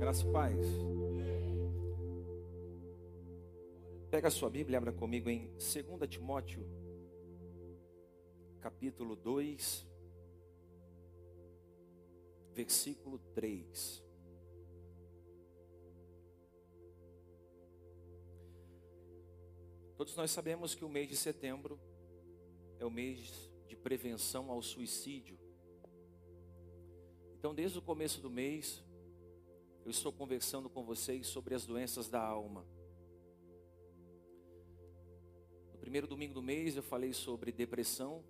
Graça e paz. Pega a sua Bíblia e abra comigo em 2 Timóteo, capítulo 2, versículo 3. Todos nós sabemos que o mês de setembro é o mês de prevenção ao suicídio. Então, desde o começo do mês, eu estou conversando com vocês sobre as doenças da alma. No primeiro domingo do mês, eu falei sobre depressão,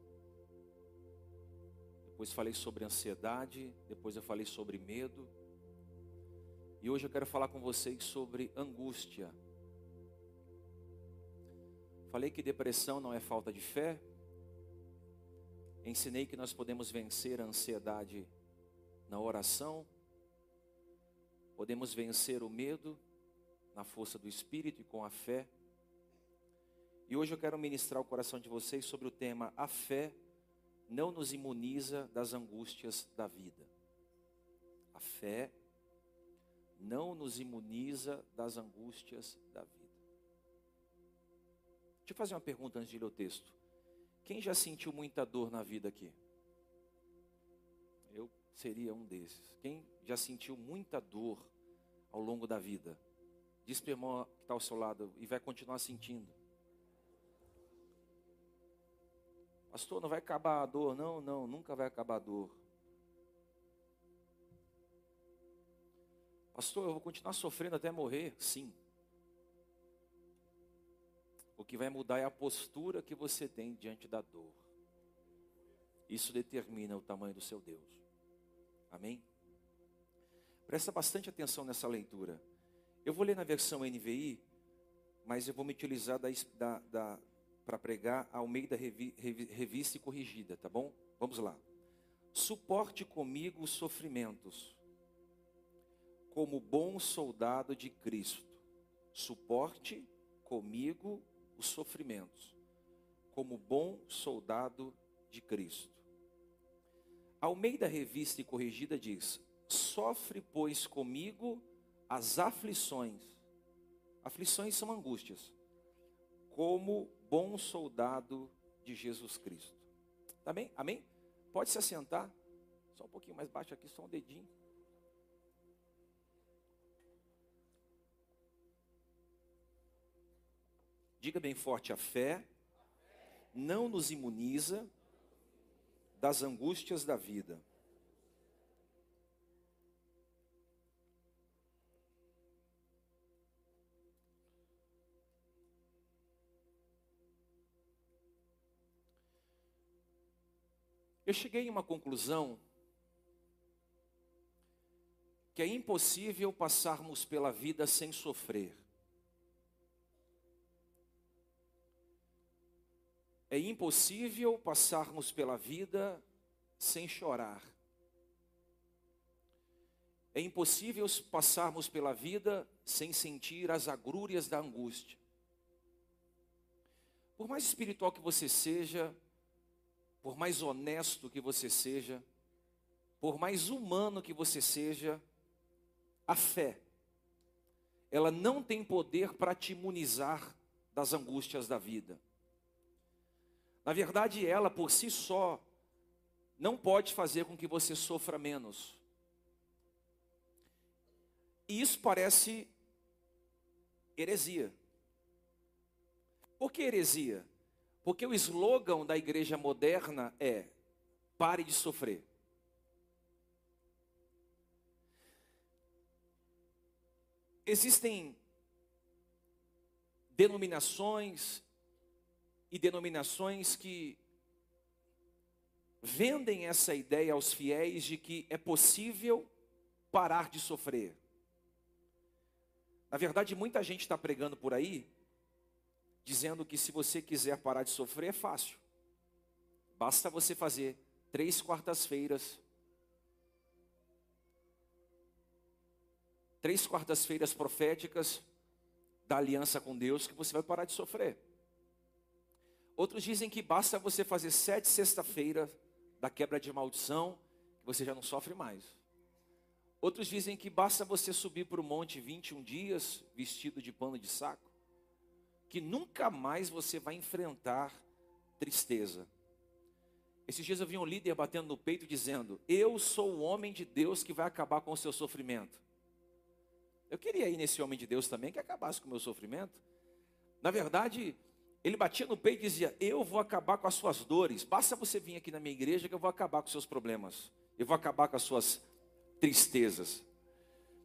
depois falei sobre ansiedade, depois eu falei sobre medo. E hoje eu quero falar com vocês sobre angústia. Falei que depressão não é falta de fé. Ensinei que nós podemos vencer a ansiedade na oração, podemos vencer o medo na força do Espírito e com a fé. E hoje eu quero ministrar o coração de vocês sobre o tema A fé não nos imuniza das angústias da vida. A fé não nos imuniza das angústias da vida. Deixa eu fazer uma pergunta antes de ler o texto. Quem já sentiu muita dor na vida aqui? Seria um desses. Quem já sentiu muita dor ao longo da vida? Diz para o irmão que está ao seu lado e vai continuar sentindo. Pastor, não vai acabar a dor? Não, não, nunca vai acabar a dor. Pastor, eu vou continuar sofrendo até morrer? Sim. O que vai mudar é a postura que você tem diante da dor. Isso determina o tamanho do seu Deus. Amém? Presta bastante atenção nessa leitura. Eu vou ler na versão NVI, mas eu vou me utilizar da, da, da para pregar ao meio da revi, revi, revista e corrigida, tá bom? Vamos lá. Suporte comigo os sofrimentos, como bom soldado de Cristo. Suporte comigo os sofrimentos, como bom soldado de Cristo. Ao meio da revista e corrigida diz: Sofre, pois, comigo as aflições. Aflições são angústias, como bom soldado de Jesus Cristo. Tá bem? Amém? Pode se assentar. Só um pouquinho mais baixo aqui, só um dedinho. Diga bem forte: a fé não nos imuniza das angústias da vida. Eu cheguei a uma conclusão que é impossível passarmos pela vida sem sofrer. É impossível passarmos pela vida sem chorar. É impossível passarmos pela vida sem sentir as agrúrias da angústia. Por mais espiritual que você seja, por mais honesto que você seja, por mais humano que você seja, a fé, ela não tem poder para te imunizar das angústias da vida. Na verdade, ela por si só não pode fazer com que você sofra menos. E isso parece heresia. Por que heresia? Porque o slogan da igreja moderna é: pare de sofrer. Existem denominações e denominações que vendem essa ideia aos fiéis de que é possível parar de sofrer. Na verdade, muita gente está pregando por aí, dizendo que se você quiser parar de sofrer, é fácil. Basta você fazer três quartas-feiras, três quartas-feiras proféticas da aliança com Deus, que você vai parar de sofrer. Outros dizem que basta você fazer sete sexta-feira da quebra de maldição, que você já não sofre mais. Outros dizem que basta você subir para o monte 21 dias vestido de pano de saco, que nunca mais você vai enfrentar tristeza. Esses dias eu vi um líder batendo no peito dizendo: Eu sou o homem de Deus que vai acabar com o seu sofrimento. Eu queria ir nesse homem de Deus também que acabasse com o meu sofrimento. Na verdade, ele batia no peito e dizia: Eu vou acabar com as suas dores. Basta você vir aqui na minha igreja que eu vou acabar com os seus problemas. Eu vou acabar com as suas tristezas.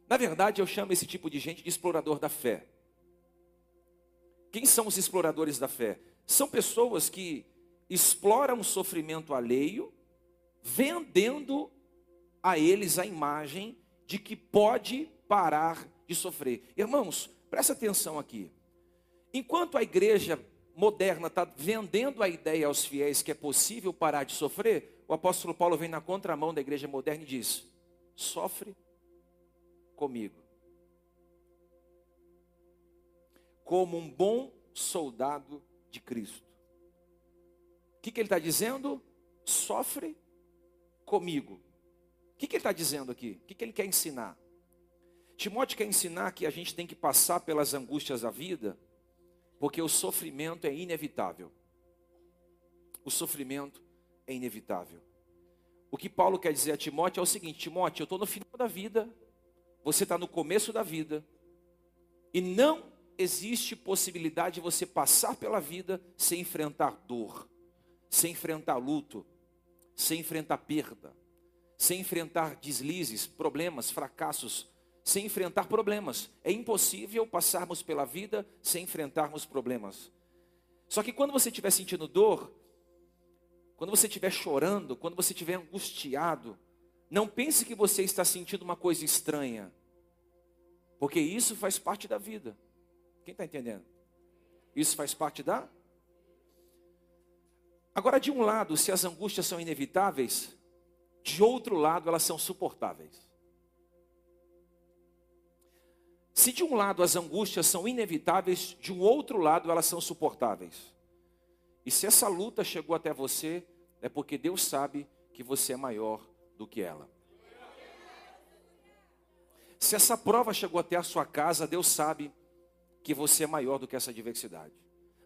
Na verdade, eu chamo esse tipo de gente de explorador da fé. Quem são os exploradores da fé? São pessoas que exploram o sofrimento alheio, vendendo a eles a imagem de que pode parar de sofrer. Irmãos, presta atenção aqui. Enquanto a igreja moderna está vendendo a ideia aos fiéis que é possível parar de sofrer, o apóstolo Paulo vem na contramão da igreja moderna e diz: sofre comigo. Como um bom soldado de Cristo. O que, que ele está dizendo? Sofre comigo. O que, que ele está dizendo aqui? O que, que ele quer ensinar? Timóteo quer ensinar que a gente tem que passar pelas angústias da vida, porque o sofrimento é inevitável. O sofrimento é inevitável. O que Paulo quer dizer a Timóteo é o seguinte: Timóteo, eu estou no final da vida, você está no começo da vida, e não existe possibilidade de você passar pela vida sem enfrentar dor, sem enfrentar luto, sem enfrentar perda, sem enfrentar deslizes, problemas, fracassos, sem enfrentar problemas. É impossível passarmos pela vida sem enfrentarmos problemas. Só que quando você estiver sentindo dor, quando você estiver chorando, quando você estiver angustiado, não pense que você está sentindo uma coisa estranha, porque isso faz parte da vida. Quem está entendendo? Isso faz parte da. Agora, de um lado, se as angústias são inevitáveis, de outro lado, elas são suportáveis. Se de um lado as angústias são inevitáveis, de um outro lado elas são suportáveis. E se essa luta chegou até você, é porque Deus sabe que você é maior do que ela. Se essa prova chegou até a sua casa, Deus sabe que você é maior do que essa adversidade.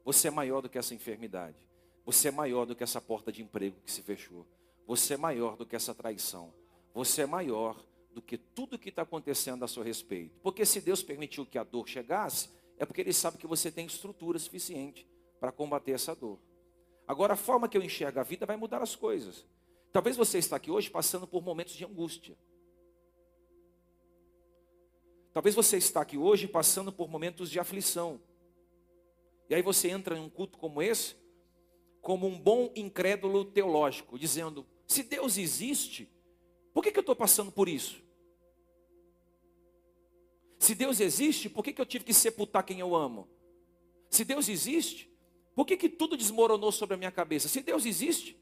Você é maior do que essa enfermidade. Você é maior do que essa porta de emprego que se fechou. Você é maior do que essa traição. Você é maior do que tudo que está acontecendo a seu respeito. Porque se Deus permitiu que a dor chegasse, é porque Ele sabe que você tem estrutura suficiente para combater essa dor. Agora, a forma que eu enxergo a vida vai mudar as coisas. Talvez você está aqui hoje passando por momentos de angústia. Talvez você está aqui hoje passando por momentos de aflição. E aí você entra em um culto como esse, como um bom incrédulo teológico, dizendo: se Deus existe, por que, que eu estou passando por isso? Se Deus existe, por que, que eu tive que sepultar quem eu amo? Se Deus existe, por que, que tudo desmoronou sobre a minha cabeça? Se Deus existe,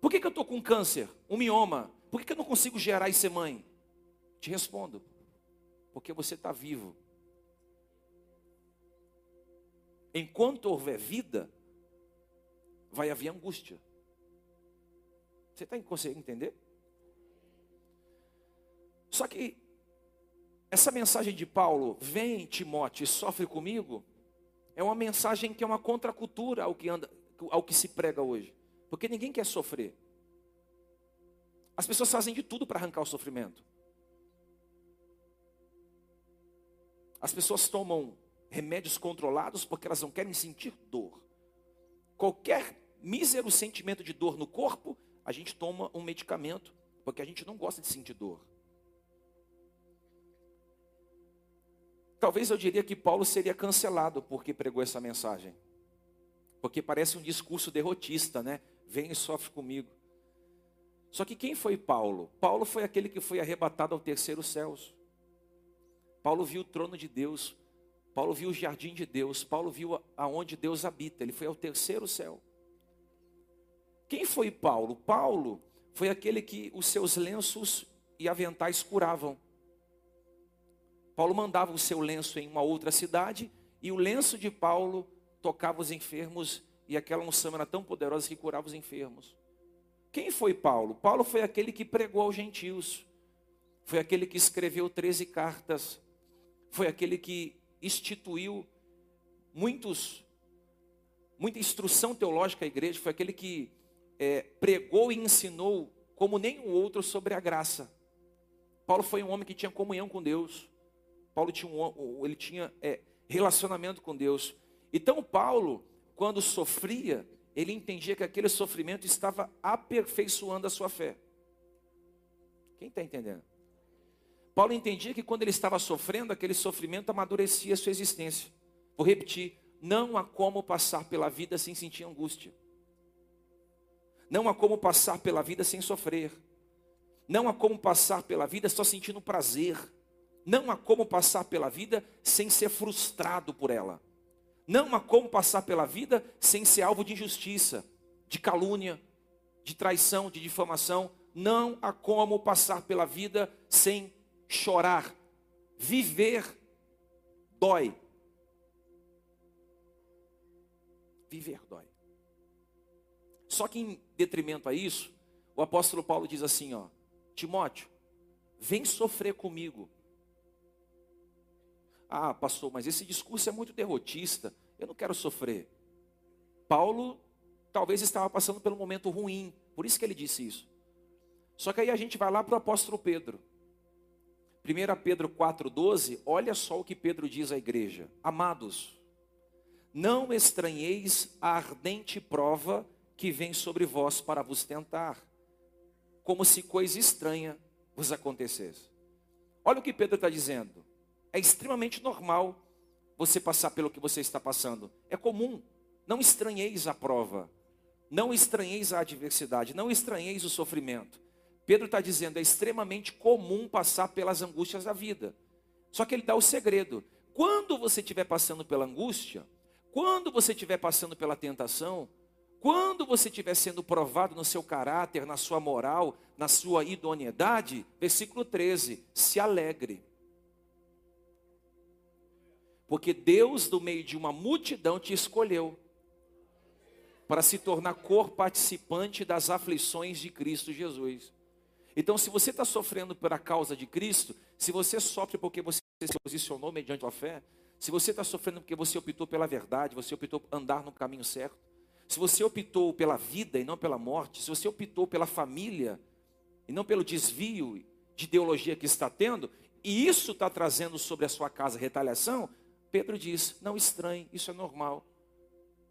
por que, que eu estou com câncer, um mioma? Por que, que eu não consigo gerar e ser mãe? Te respondo, porque você está vivo. Enquanto houver vida, vai haver angústia. Você está conseguindo entender? Só que essa mensagem de Paulo, vem Timóteo sofre comigo, é uma mensagem que é uma contracultura ao que, anda, ao que se prega hoje. Porque ninguém quer sofrer. As pessoas fazem de tudo para arrancar o sofrimento. As pessoas tomam remédios controlados porque elas não querem sentir dor. Qualquer mísero sentimento de dor no corpo, a gente toma um medicamento, porque a gente não gosta de sentir dor. Talvez eu diria que Paulo seria cancelado porque pregou essa mensagem. Porque parece um discurso derrotista, né? Vem e sofre comigo. Só que quem foi Paulo? Paulo foi aquele que foi arrebatado ao terceiro céus. Paulo viu o trono de Deus. Paulo viu o jardim de Deus. Paulo viu aonde Deus habita. Ele foi ao terceiro céu. Quem foi Paulo? Paulo foi aquele que os seus lenços e aventais curavam. Paulo mandava o seu lenço em uma outra cidade e o lenço de Paulo tocava os enfermos e aquela unção era tão poderosa que curava os enfermos. Quem foi Paulo? Paulo foi aquele que pregou aos gentios. foi aquele que escreveu 13 cartas, foi aquele que instituiu muitos, muita instrução teológica à igreja, foi aquele que é, pregou e ensinou como nenhum outro sobre a graça. Paulo foi um homem que tinha comunhão com Deus. Paulo tinha, um, ele tinha é, relacionamento com Deus. Então Paulo, quando sofria, ele entendia que aquele sofrimento estava aperfeiçoando a sua fé. Quem está entendendo? Paulo entendia que quando ele estava sofrendo, aquele sofrimento amadurecia a sua existência. Vou repetir: não há como passar pela vida sem sentir angústia. Não há como passar pela vida sem sofrer. Não há como passar pela vida só sentindo prazer. Não há como passar pela vida sem ser frustrado por ela. Não há como passar pela vida sem ser alvo de injustiça, de calúnia, de traição, de difamação. Não há como passar pela vida sem chorar. Viver dói. Viver dói. Só que em detrimento a isso, o apóstolo Paulo diz assim, ó: Timóteo, vem sofrer comigo. Ah, pastor, mas esse discurso é muito derrotista. Eu não quero sofrer. Paulo talvez estava passando pelo momento ruim, por isso que ele disse isso. Só que aí a gente vai lá para o apóstolo Pedro. 1 Pedro 4,12, olha só o que Pedro diz à igreja: Amados, não estranheis a ardente prova que vem sobre vós para vos tentar, como se coisa estranha vos acontecesse. Olha o que Pedro está dizendo. É extremamente normal você passar pelo que você está passando. É comum. Não estranheis a prova. Não estranheis a adversidade. Não estranheis o sofrimento. Pedro está dizendo, é extremamente comum passar pelas angústias da vida. Só que ele dá o segredo. Quando você estiver passando pela angústia, quando você estiver passando pela tentação, quando você estiver sendo provado no seu caráter, na sua moral, na sua idoneidade, versículo 13, se alegre. Porque Deus, do meio de uma multidão, te escolheu para se tornar cor participante das aflições de Cristo Jesus. Então, se você está sofrendo pela causa de Cristo, se você sofre porque você se posicionou mediante a fé, se você está sofrendo porque você optou pela verdade, você optou por andar no caminho certo, se você optou pela vida e não pela morte, se você optou pela família e não pelo desvio de ideologia que está tendo, e isso está trazendo sobre a sua casa retaliação, Pedro diz: não estranhe, isso é normal.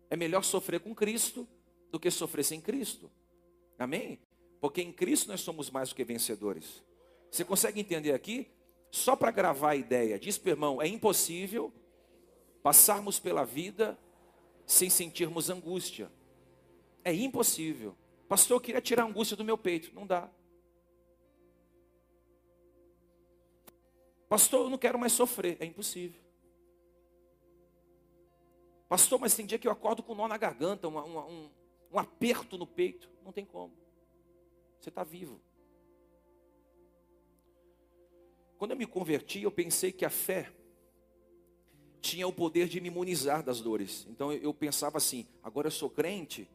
É melhor sofrer com Cristo do que sofrer sem Cristo. Amém? Porque em Cristo nós somos mais do que vencedores. Você consegue entender aqui? Só para gravar a ideia, diz para irmão: é impossível passarmos pela vida sem sentirmos angústia. É impossível. Pastor, eu queria tirar a angústia do meu peito. Não dá. Pastor, eu não quero mais sofrer. É impossível. Pastor, mas tem dia que eu acordo com um nó na garganta, um, um aperto no peito. Não tem como. Você está vivo. Quando eu me converti, eu pensei que a fé tinha o poder de me imunizar das dores. Então eu pensava assim: agora eu sou crente,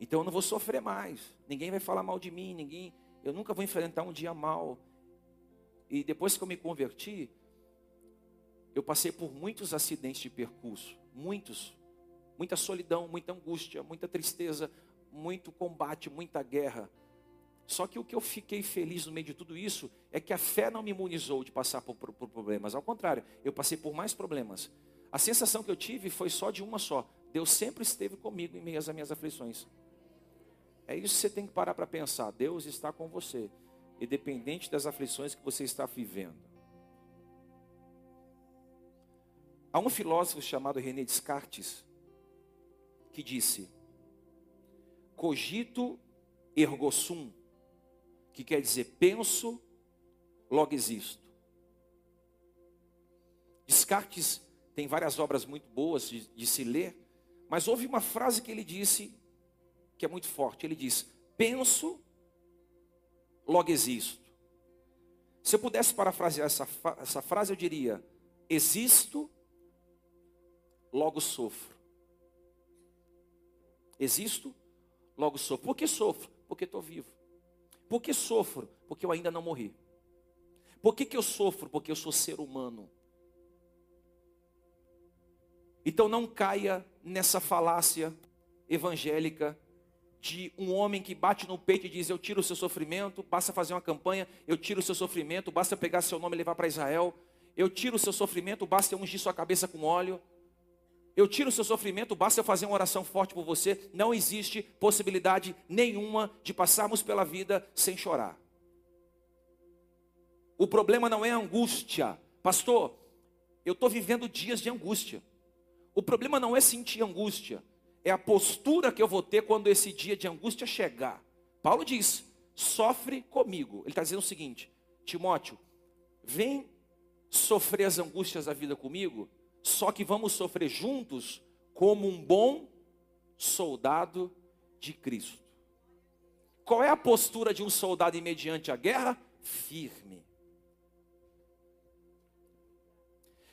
então eu não vou sofrer mais. Ninguém vai falar mal de mim, ninguém. Eu nunca vou enfrentar um dia mal. E depois que eu me converti, eu passei por muitos acidentes de percurso, muitos, muita solidão, muita angústia, muita tristeza, muito combate, muita guerra. Só que o que eu fiquei feliz no meio de tudo isso é que a fé não me imunizou de passar por, por, por, problemas. Ao contrário, eu passei por mais problemas. A sensação que eu tive foi só de uma só. Deus sempre esteve comigo em meio às minhas aflições. É isso que você tem que parar para pensar. Deus está com você, independente das aflições que você está vivendo. Há um filósofo chamado René Descartes que disse: Cogito ergo sum que quer dizer penso, logo existo. Descartes tem várias obras muito boas de, de se ler, mas houve uma frase que ele disse que é muito forte. Ele diz: penso, logo existo. Se eu pudesse parafrasear essa, essa frase, eu diria: existo, logo sofro. Existo, logo sofro. Por que sofro? Porque estou vivo. Por que sofro? Porque eu ainda não morri. Por que, que eu sofro? Porque eu sou ser humano. Então não caia nessa falácia evangélica de um homem que bate no peito e diz: Eu tiro o seu sofrimento, basta fazer uma campanha, eu tiro o seu sofrimento, basta pegar seu nome e levar para Israel, eu tiro o seu sofrimento, basta ungir sua cabeça com óleo, eu tiro o seu sofrimento, basta eu fazer uma oração forte por você. Não existe possibilidade nenhuma de passarmos pela vida sem chorar. O problema não é angústia, pastor. Eu estou vivendo dias de angústia. O problema não é sentir angústia, é a postura que eu vou ter quando esse dia de angústia chegar. Paulo diz: sofre comigo. Ele está dizendo o seguinte: Timóteo, vem sofrer as angústias da vida comigo, só que vamos sofrer juntos como um bom soldado de Cristo. Qual é a postura de um soldado mediante a guerra? Firme.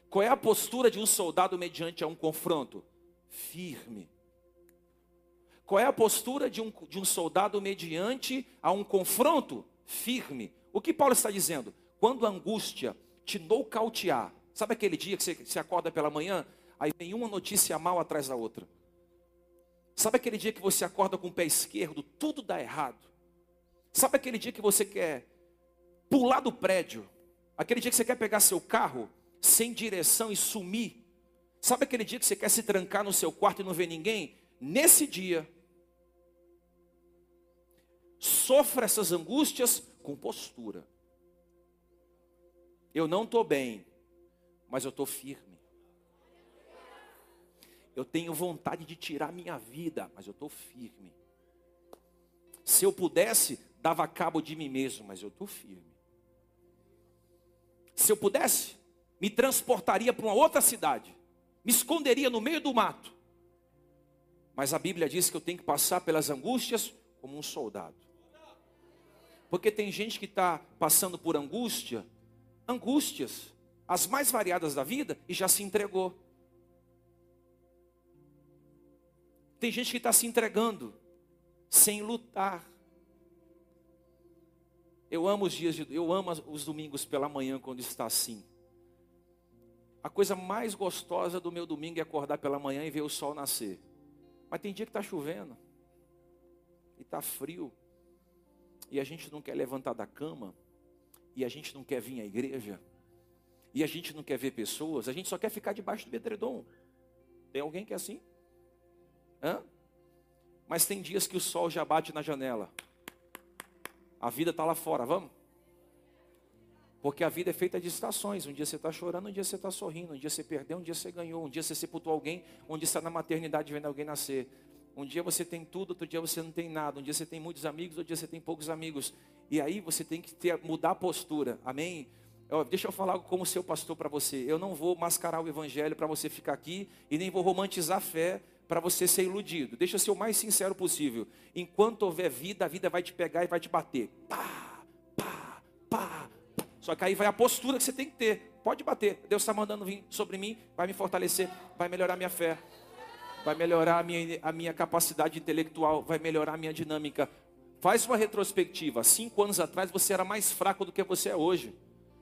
Qual é a postura de um soldado mediante a um confronto? Firme. Qual é a postura de um, de um soldado mediante a um confronto? Firme. O que Paulo está dizendo? Quando a angústia te nocautear, sabe aquele dia que você, você acorda pela manhã, aí vem uma notícia mal atrás da outra. Sabe aquele dia que você acorda com o pé esquerdo, tudo dá errado. Sabe aquele dia que você quer pular do prédio? Aquele dia que você quer pegar seu carro sem direção e sumir. Sabe aquele dia que você quer se trancar no seu quarto e não ver ninguém? Nesse dia, sofra essas angústias com postura. Eu não estou bem, mas eu estou firme. Eu tenho vontade de tirar minha vida, mas eu estou firme. Se eu pudesse, dava cabo de mim mesmo, mas eu estou firme. Se eu pudesse, me transportaria para uma outra cidade, me esconderia no meio do mato. Mas a Bíblia diz que eu tenho que passar pelas angústias como um soldado. Porque tem gente que está passando por angústia, angústias, as mais variadas da vida, e já se entregou. Tem gente que está se entregando, sem lutar. Eu amo os dias de, eu amo os domingos pela manhã quando está assim. A coisa mais gostosa do meu domingo é acordar pela manhã e ver o sol nascer. Mas tem dia que está chovendo. E está frio. E a gente não quer levantar da cama. E a gente não quer vir à igreja. E a gente não quer ver pessoas. A gente só quer ficar debaixo do bedredom. Tem alguém que é assim? Hã? Mas tem dias que o sol já bate na janela. A vida está lá fora, vamos? Porque a vida é feita de estações. Um dia você está chorando, um dia você está sorrindo, um dia você perdeu, um dia você ganhou, um dia você sepultou alguém, um dia está na maternidade vendo alguém nascer. Um dia você tem tudo, outro dia você não tem nada. Um dia você tem muitos amigos, outro dia você tem poucos amigos. E aí você tem que ter, mudar a postura. Amém? Deixa eu falar como seu pastor para você. Eu não vou mascarar o evangelho para você ficar aqui e nem vou romantizar a fé para você ser iludido. Deixa eu ser o mais sincero possível. Enquanto houver vida, a vida vai te pegar e vai te bater. Pá, pá, pá, só que aí vai a postura que você tem que ter. Pode bater. Deus está mandando vir sobre mim, vai me fortalecer, vai melhorar minha fé, vai melhorar a minha, a minha capacidade intelectual, vai melhorar a minha dinâmica. Faz uma retrospectiva. Cinco anos atrás você era mais fraco do que você é hoje.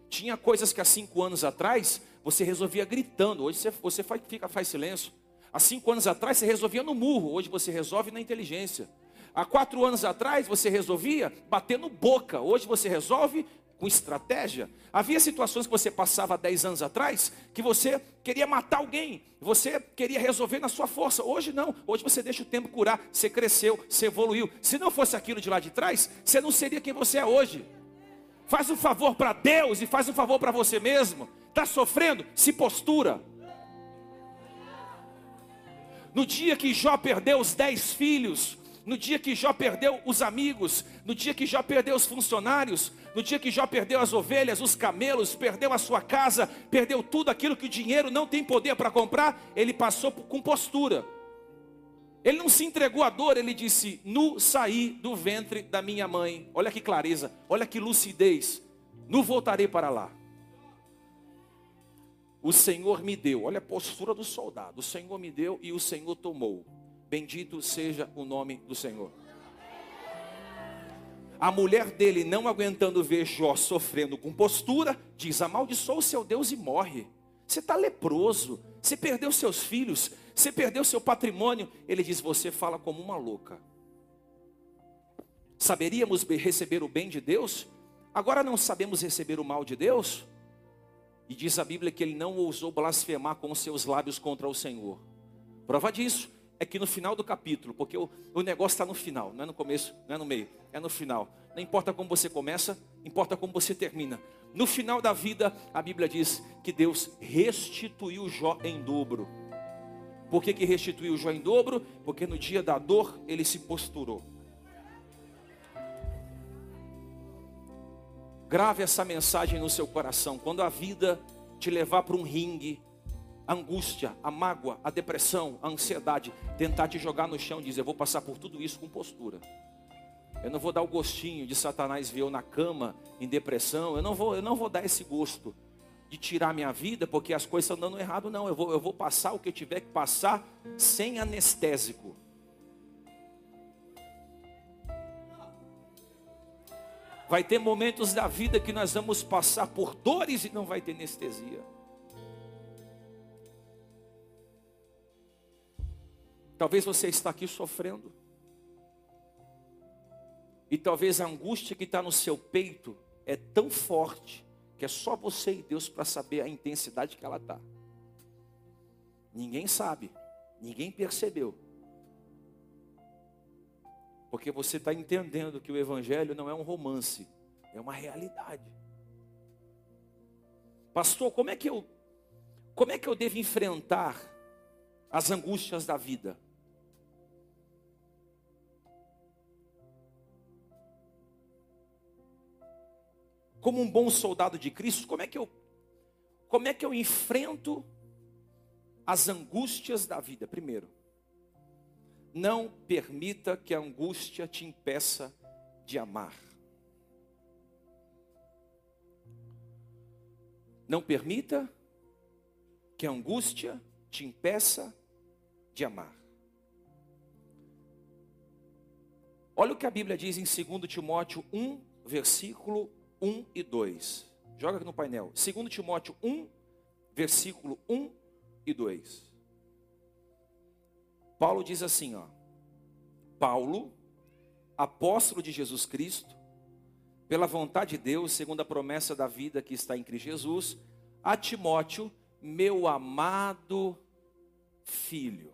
Tinha coisas que há cinco anos atrás você resolvia gritando. Hoje você, você faz, fica, faz silêncio. Há cinco anos atrás você resolvia no murro. Hoje você resolve na inteligência. Há quatro anos atrás você resolvia batendo boca. Hoje você resolve com estratégia. Havia situações que você passava 10 anos atrás que você queria matar alguém, você queria resolver na sua força. Hoje não, hoje você deixa o tempo curar, você cresceu, você evoluiu. Se não fosse aquilo de lá de trás, você não seria quem você é hoje. Faz um favor para Deus e faz um favor para você mesmo. Está sofrendo? Se postura. No dia que Jó perdeu os dez filhos, no dia que Jó perdeu os amigos, no dia que Jó perdeu os funcionários, no dia que Jó perdeu as ovelhas, os camelos, perdeu a sua casa, perdeu tudo aquilo que o dinheiro não tem poder para comprar, ele passou com postura. Ele não se entregou à dor, ele disse: Nu saí do ventre da minha mãe. Olha que clareza, olha que lucidez. Nu voltarei para lá. O Senhor me deu, olha a postura do soldado. O Senhor me deu e o Senhor tomou. Bendito seja o nome do Senhor. A mulher dele, não aguentando ver Jó sofrendo com postura, diz: Amaldiçoa o seu Deus e morre. Você está leproso, você perdeu seus filhos, você perdeu seu patrimônio. Ele diz: Você fala como uma louca. Saberíamos receber o bem de Deus? Agora não sabemos receber o mal de Deus? E diz a Bíblia que ele não ousou blasfemar com os seus lábios contra o Senhor. Prova disso é que no final do capítulo, porque o, o negócio está no final, não é no começo, não é no meio, é no final. Não importa como você começa, importa como você termina. No final da vida, a Bíblia diz que Deus restituiu Jó em dobro. Por que, que restituiu Jó em dobro? Porque no dia da dor ele se posturou. Grave essa mensagem no seu coração. Quando a vida te levar para um ringue, a angústia, a mágoa, a depressão, a ansiedade, tentar te jogar no chão e dizer: Eu vou passar por tudo isso com postura. Eu não vou dar o gostinho de Satanás ver eu na cama, em depressão. Eu não vou, eu não vou dar esse gosto de tirar minha vida porque as coisas estão dando errado, não. Eu vou, eu vou passar o que eu tiver que passar sem anestésico. Vai ter momentos da vida que nós vamos passar por dores e não vai ter anestesia. Talvez você está aqui sofrendo. E talvez a angústia que está no seu peito é tão forte que é só você e Deus para saber a intensidade que ela está. Ninguém sabe, ninguém percebeu. Porque você está entendendo que o Evangelho não é um romance, é uma realidade. Pastor, como é que eu, como é que eu devo enfrentar as angústias da vida? Como um bom soldado de Cristo, como é que eu como é que eu enfrento as angústias da vida? Primeiro, não permita que a angústia te impeça de amar. Não permita que a angústia te impeça de amar. Olha o que a Bíblia diz em 2 Timóteo 1, versículo 1 e 2. Joga aqui no painel. 2 Timóteo 1, versículo 1 e 2. Paulo diz assim, ó. Paulo, apóstolo de Jesus Cristo, pela vontade de Deus, segundo a promessa da vida que está em Cristo Jesus, a Timóteo, meu amado filho.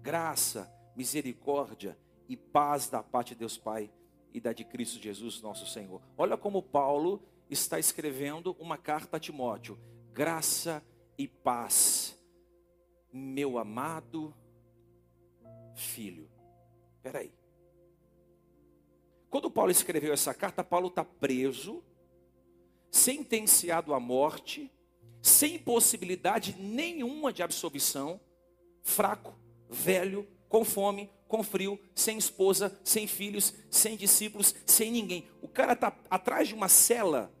Graça, misericórdia e paz da parte de Deus Pai e da de Cristo Jesus, nosso Senhor. Olha como Paulo está escrevendo uma carta a Timóteo: graça e paz, meu amado filho. Espera aí. Quando Paulo escreveu essa carta, Paulo está preso, sentenciado à morte, sem possibilidade nenhuma de absolvição, fraco, velho, com fome, com frio, sem esposa, sem filhos, sem discípulos, sem ninguém. O cara está atrás de uma cela,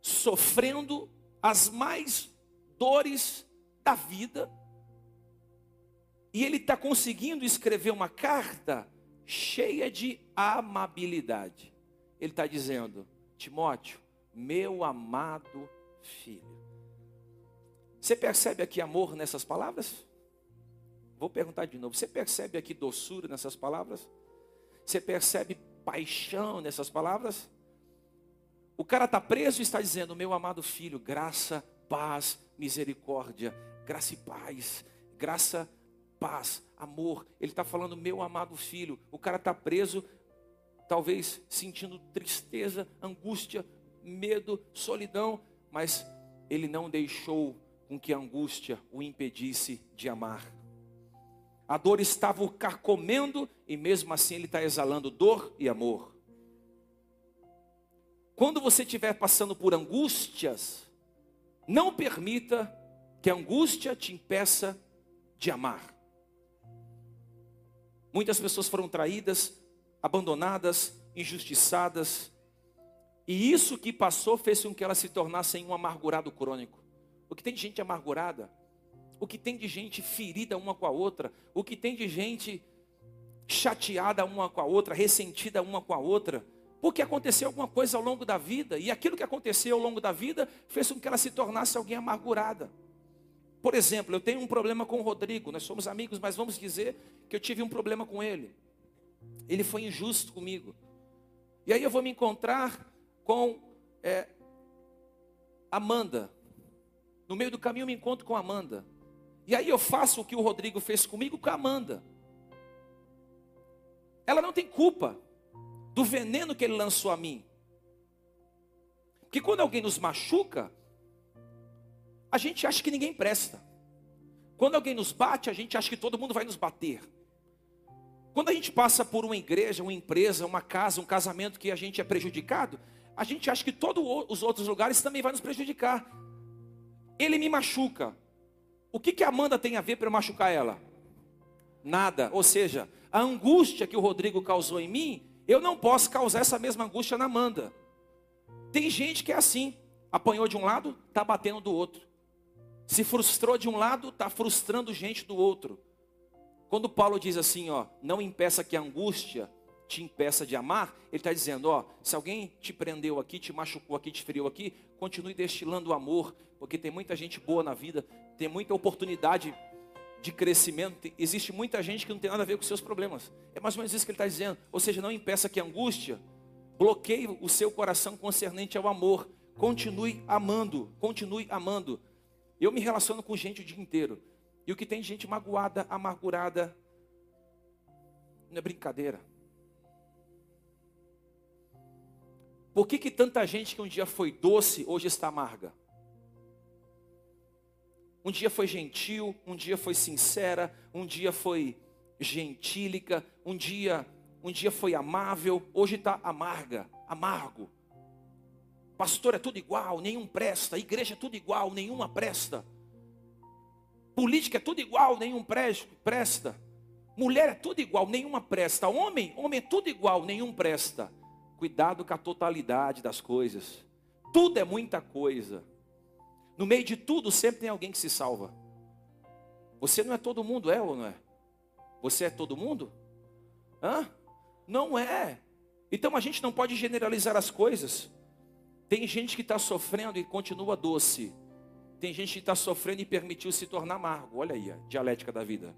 sofrendo as mais dores da vida, e ele está conseguindo escrever uma carta cheia de amabilidade. Ele está dizendo: Timóteo, meu amado filho. Você percebe aqui amor nessas palavras? Vou perguntar de novo. Você percebe aqui doçura nessas palavras? Você percebe paixão nessas palavras? O cara está preso e está dizendo: Meu amado filho, graça, paz, misericórdia, graça e paz, graça, paz, amor. Ele está falando: Meu amado filho. O cara está preso, talvez sentindo tristeza, angústia, medo, solidão, mas ele não deixou com que a angústia o impedisse de amar. A dor estava o carcomendo e mesmo assim ele está exalando dor e amor. Quando você estiver passando por angústias, não permita que a angústia te impeça de amar. Muitas pessoas foram traídas, abandonadas, injustiçadas, e isso que passou fez com que elas se tornassem um amargurado crônico. O que tem gente amargurada, o que tem de gente ferida uma com a outra, o que tem de gente chateada uma com a outra, ressentida uma com a outra, porque aconteceu alguma coisa ao longo da vida, e aquilo que aconteceu ao longo da vida fez com que ela se tornasse alguém amargurada. Por exemplo, eu tenho um problema com o Rodrigo, nós somos amigos, mas vamos dizer que eu tive um problema com ele. Ele foi injusto comigo. E aí eu vou me encontrar com é, Amanda. No meio do caminho eu me encontro com Amanda. E aí eu faço o que o Rodrigo fez comigo com a Amanda. Ela não tem culpa do veneno que ele lançou a mim. Porque quando alguém nos machuca, a gente acha que ninguém presta. Quando alguém nos bate, a gente acha que todo mundo vai nos bater. Quando a gente passa por uma igreja, uma empresa, uma casa, um casamento que a gente é prejudicado, a gente acha que todos os outros lugares também vai nos prejudicar. Ele me machuca. O que, que a Amanda tem a ver para machucar ela? Nada. Ou seja, a angústia que o Rodrigo causou em mim, eu não posso causar essa mesma angústia na Amanda. Tem gente que é assim. Apanhou de um lado, está batendo do outro. Se frustrou de um lado, está frustrando gente do outro. Quando Paulo diz assim, ó, não impeça que a angústia te impeça de amar, ele está dizendo, ó, se alguém te prendeu aqui, te machucou aqui, te feriu aqui, continue destilando o amor, porque tem muita gente boa na vida, tem muita oportunidade de crescimento, existe muita gente que não tem nada a ver com seus problemas. É mais ou menos isso que ele está dizendo. Ou seja, não impeça que a angústia bloqueie o seu coração concernente ao amor. Continue amando, continue amando. Eu me relaciono com gente o dia inteiro. E o que tem gente magoada, amargurada, não é brincadeira. Por que, que tanta gente que um dia foi doce, hoje está amarga? Um dia foi gentil, um dia foi sincera, um dia foi gentílica, um dia, um dia foi amável, hoje está amarga, amargo. Pastor é tudo igual, nenhum presta. Igreja é tudo igual, nenhuma presta. Política é tudo igual, nenhum presta. Mulher é tudo igual, nenhuma presta. Homem, homem é tudo igual, nenhum presta. Cuidado com a totalidade das coisas. Tudo é muita coisa. No meio de tudo sempre tem alguém que se salva. Você não é todo mundo, é ou não é? Você é todo mundo? Hã? Não é. Então a gente não pode generalizar as coisas. Tem gente que está sofrendo e continua doce. Tem gente que está sofrendo e permitiu se tornar amargo. Olha aí a dialética da vida.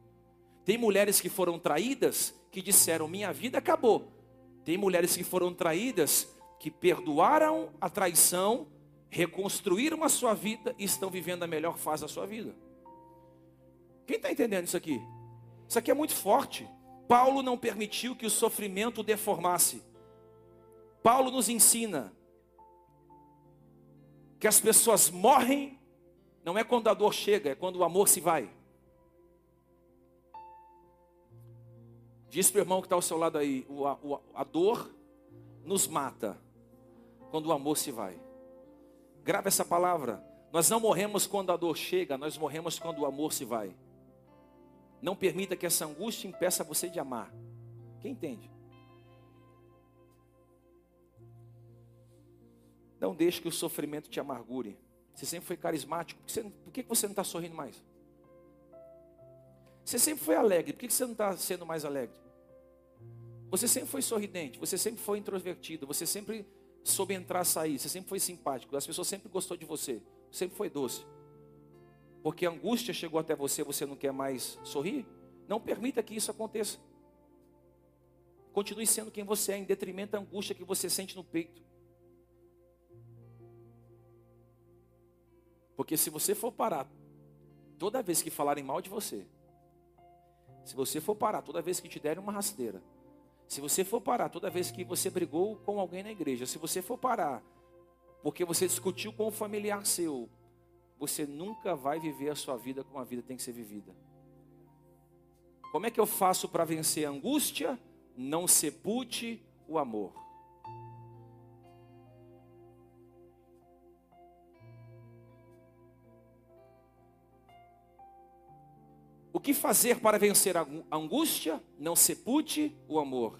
Tem mulheres que foram traídas que disseram: Minha vida acabou. Tem mulheres que foram traídas que perdoaram a traição, reconstruíram a sua vida e estão vivendo a melhor fase da sua vida. Quem está entendendo isso aqui? Isso aqui é muito forte. Paulo não permitiu que o sofrimento deformasse. Paulo nos ensina que as pessoas morrem não é quando a dor chega, é quando o amor se vai. Diz para o irmão que está ao seu lado aí: a, a dor nos mata quando o amor se vai. Grava essa palavra. Nós não morremos quando a dor chega, nós morremos quando o amor se vai. Não permita que essa angústia impeça você de amar. Quem entende? Não deixe que o sofrimento te amargure. Você sempre foi carismático. Por que você não está sorrindo mais? Você sempre foi alegre. Por que você não está sendo mais alegre? Você sempre foi sorridente. Você sempre foi introvertido. Você sempre soube entrar e sair. Você sempre foi simpático. As pessoas sempre gostou de você. Sempre foi doce. Porque a angústia chegou até você, você não quer mais sorrir? Não permita que isso aconteça. Continue sendo quem você é, em detrimento da angústia que você sente no peito. Porque se você for parar toda vez que falarem mal de você, se você for parar toda vez que te derem uma rasteira, se você for parar toda vez que você brigou com alguém na igreja, se você for parar porque você discutiu com um familiar seu, você nunca vai viver a sua vida como a vida tem que ser vivida. Como é que eu faço para vencer a angústia? Não sepute o amor. O que fazer para vencer a angústia? Não sepute o amor.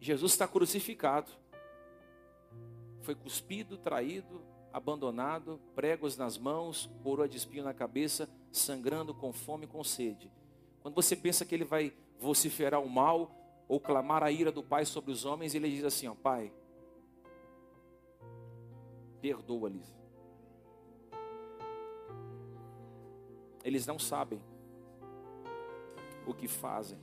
Jesus está crucificado. Foi cuspido, traído, abandonado, pregos nas mãos, coroa de espinho na cabeça, sangrando com fome e com sede. Quando você pensa que ele vai vociferar o mal, ou clamar a ira do pai sobre os homens, ele diz assim: ó, Pai, perdoa-lhes. Eles não sabem o que fazem.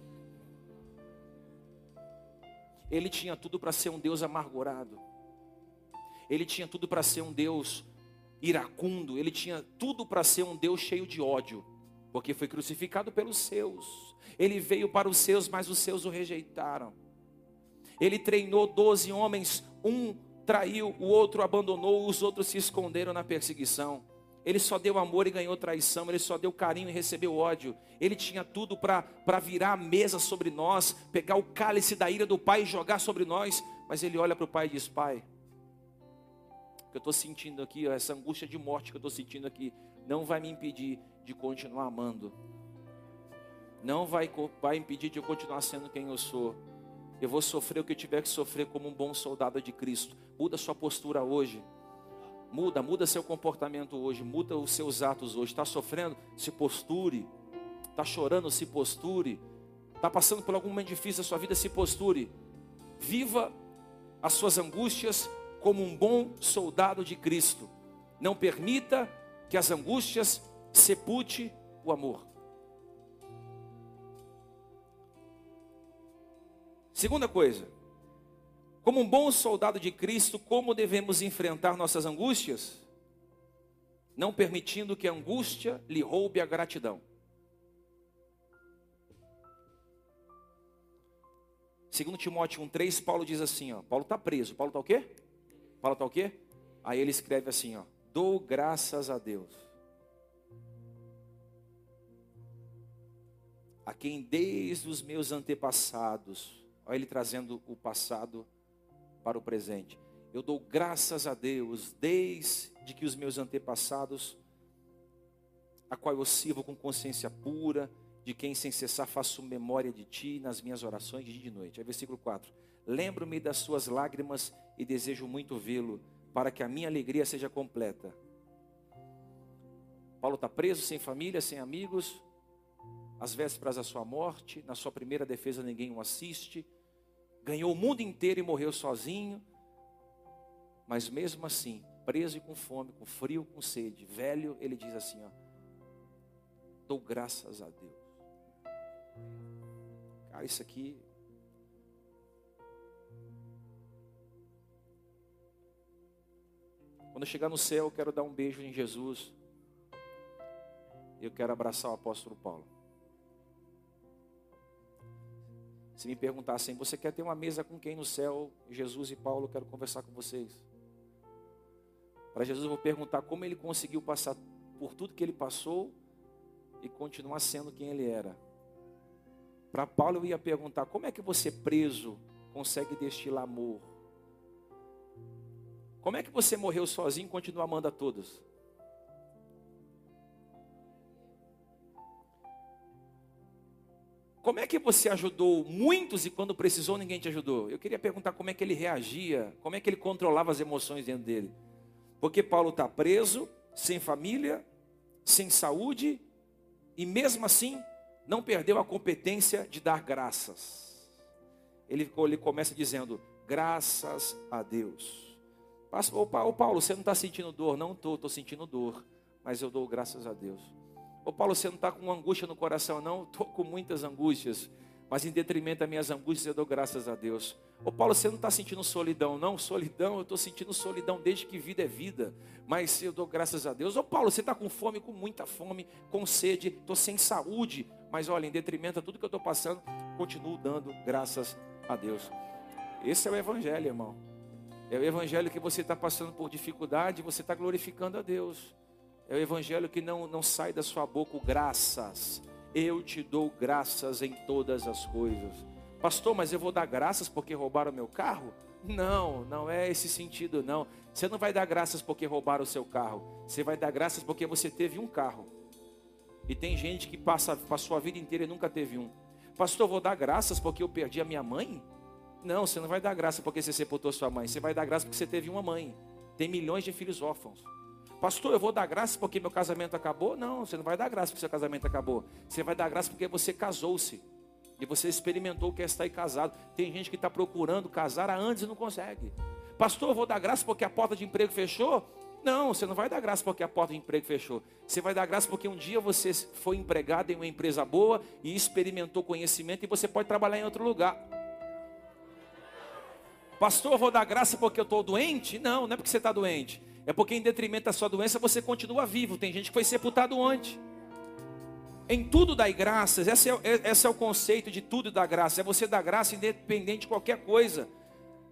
Ele tinha tudo para ser um Deus amargurado. Ele tinha tudo para ser um Deus iracundo. Ele tinha tudo para ser um Deus cheio de ódio. Porque foi crucificado pelos seus. Ele veio para os seus, mas os seus o rejeitaram. Ele treinou doze homens, um traiu, o outro abandonou, os outros se esconderam na perseguição. Ele só deu amor e ganhou traição, ele só deu carinho e recebeu ódio. Ele tinha tudo para virar a mesa sobre nós, pegar o cálice da ira do Pai e jogar sobre nós. Mas ele olha para o Pai e diz: Pai, o que eu estou sentindo aqui, essa angústia de morte que eu estou sentindo aqui, não vai me impedir de continuar amando. Não vai, vai impedir de eu continuar sendo quem eu sou. Eu vou sofrer o que eu tiver que sofrer como um bom soldado de Cristo. Muda sua postura hoje. Muda, muda seu comportamento hoje, muda os seus atos hoje. Está sofrendo? Se posture. Está chorando? Se posture. Está passando por algum momento difícil da sua vida? Se posture. Viva as suas angústias como um bom soldado de Cristo. Não permita que as angústias sepulte o amor. Segunda coisa, como um bom soldado de Cristo, como devemos enfrentar nossas angústias? Não permitindo que a angústia lhe roube a gratidão. Segundo Timóteo 1,3, Paulo diz assim, ó, Paulo está preso. Paulo está o quê? Paulo está o quê? Aí ele escreve assim, ó, dou graças a Deus. A quem desde os meus antepassados Olha ele trazendo o passado para o presente. Eu dou graças a Deus desde que os meus antepassados, a qual eu sirvo com consciência pura, de quem sem cessar faço memória de ti nas minhas orações de dia e de noite. Aí versículo 4. Lembro-me das suas lágrimas e desejo muito vê-lo, para que a minha alegria seja completa. Paulo está preso, sem família, sem amigos, às vésperas da sua morte, na sua primeira defesa ninguém o assiste, ganhou o mundo inteiro e morreu sozinho. Mas mesmo assim, preso e com fome, com frio, com sede, velho, ele diz assim: ó, dou graças a Deus. Cara, isso aqui. Quando eu chegar no céu, eu quero dar um beijo em Jesus. Eu quero abraçar o apóstolo Paulo. Se me perguntassem, você quer ter uma mesa com quem no céu? Jesus e Paulo, quero conversar com vocês. Para Jesus eu vou perguntar como ele conseguiu passar por tudo que ele passou e continuar sendo quem ele era. Para Paulo eu ia perguntar, como é que você preso consegue destilar amor? Como é que você morreu sozinho e continua amando a todos? Como é que você ajudou muitos e quando precisou ninguém te ajudou? Eu queria perguntar como é que ele reagia, como é que ele controlava as emoções dentro dele. Porque Paulo está preso, sem família, sem saúde, e mesmo assim não perdeu a competência de dar graças. Ele, ele começa dizendo: graças a Deus. Ô Paulo, você não está sentindo dor? Não estou, estou sentindo dor, mas eu dou graças a Deus. Ô Paulo, você não está com angústia no coração, não? Estou com muitas angústias, mas em detrimento das minhas angústias eu dou graças a Deus. Ô Paulo, você não está sentindo solidão, não? Solidão, eu estou sentindo solidão desde que vida é vida, mas eu dou graças a Deus. Ô Paulo, você está com fome, com muita fome, com sede, estou sem saúde, mas olha, em detrimento a tudo que eu estou passando, continuo dando graças a Deus. Esse é o Evangelho, irmão. É o Evangelho que você está passando por dificuldade, você está glorificando a Deus. É o evangelho que não, não sai da sua boca, graças. Eu te dou graças em todas as coisas. Pastor, mas eu vou dar graças porque roubaram meu carro? Não, não é esse sentido, não. Você não vai dar graças porque roubaram o seu carro. Você vai dar graças porque você teve um carro. E tem gente que passa, passou a vida inteira e nunca teve um. Pastor, vou dar graças porque eu perdi a minha mãe? Não, você não vai dar graça porque você sepultou sua mãe. Você vai dar graça porque você teve uma mãe. Tem milhões de filhos órfãos. Pastor, eu vou dar graça porque meu casamento acabou? Não, você não vai dar graça porque seu casamento acabou. Você vai dar graça porque você casou-se. E você experimentou o que é estar casado. Tem gente que está procurando casar há e não consegue. Pastor, eu vou dar graça porque a porta de emprego fechou? Não, você não vai dar graça porque a porta de emprego fechou. Você vai dar graça porque um dia você foi empregado em uma empresa boa e experimentou conhecimento e você pode trabalhar em outro lugar. Pastor, eu vou dar graça porque eu estou doente? Não, não é porque você está doente. É porque em detrimento da sua doença você continua vivo. Tem gente que foi sepultado ontem. Em tudo dai graças. Esse é, esse é o conceito de tudo da graça. É você dar graça independente de qualquer coisa.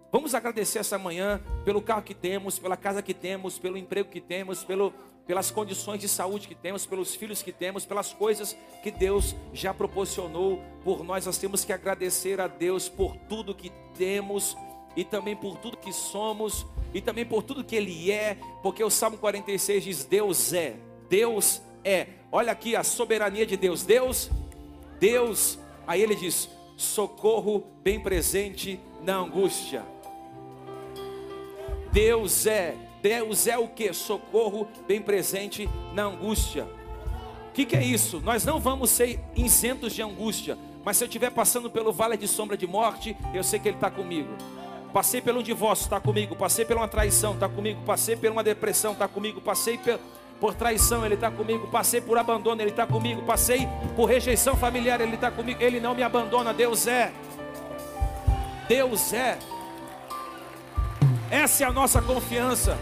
Vamos agradecer essa manhã pelo carro que temos, pela casa que temos, pelo emprego que temos, pelo, pelas condições de saúde que temos, pelos filhos que temos, pelas coisas que Deus já proporcionou por nós. Nós temos que agradecer a Deus por tudo que temos e também por tudo que somos e também por tudo que Ele é, porque o Salmo 46 diz: Deus é, Deus é. Olha aqui a soberania de Deus, Deus, Deus. Aí ele diz: socorro bem presente na angústia. Deus é, Deus é o que? Socorro bem presente na angústia. O que, que é isso? Nós não vamos ser isentos de angústia, mas se eu estiver passando pelo vale de sombra de morte, eu sei que Ele está comigo. Passei pelo divórcio, está comigo. Passei por uma traição, está comigo. Passei por uma depressão, está comigo. Passei por traição, Ele está comigo. Passei por abandono, Ele está comigo. Passei por rejeição familiar, Ele está comigo. Ele não me abandona, Deus é. Deus é. Essa é a nossa confiança.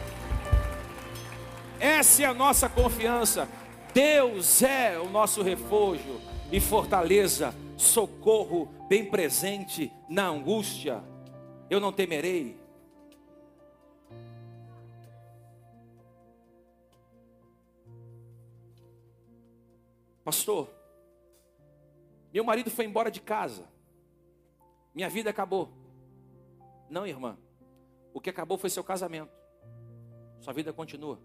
Essa é a nossa confiança. Deus é o nosso refúgio e fortaleza, socorro bem presente na angústia eu não temerei. Pastor, meu marido foi embora de casa, minha vida acabou. Não, irmã, o que acabou foi seu casamento, sua vida continua.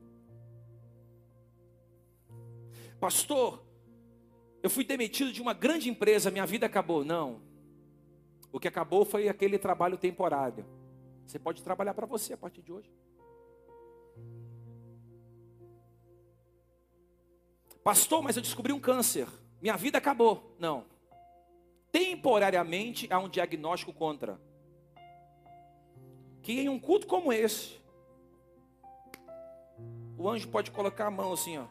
Pastor, eu fui demitido de uma grande empresa, minha vida acabou. Não, o que acabou foi aquele trabalho temporário. Você pode trabalhar para você a partir de hoje. Pastor, mas eu descobri um câncer. Minha vida acabou. Não. Temporariamente há um diagnóstico contra. Que em um culto como esse, o anjo pode colocar a mão assim, ó.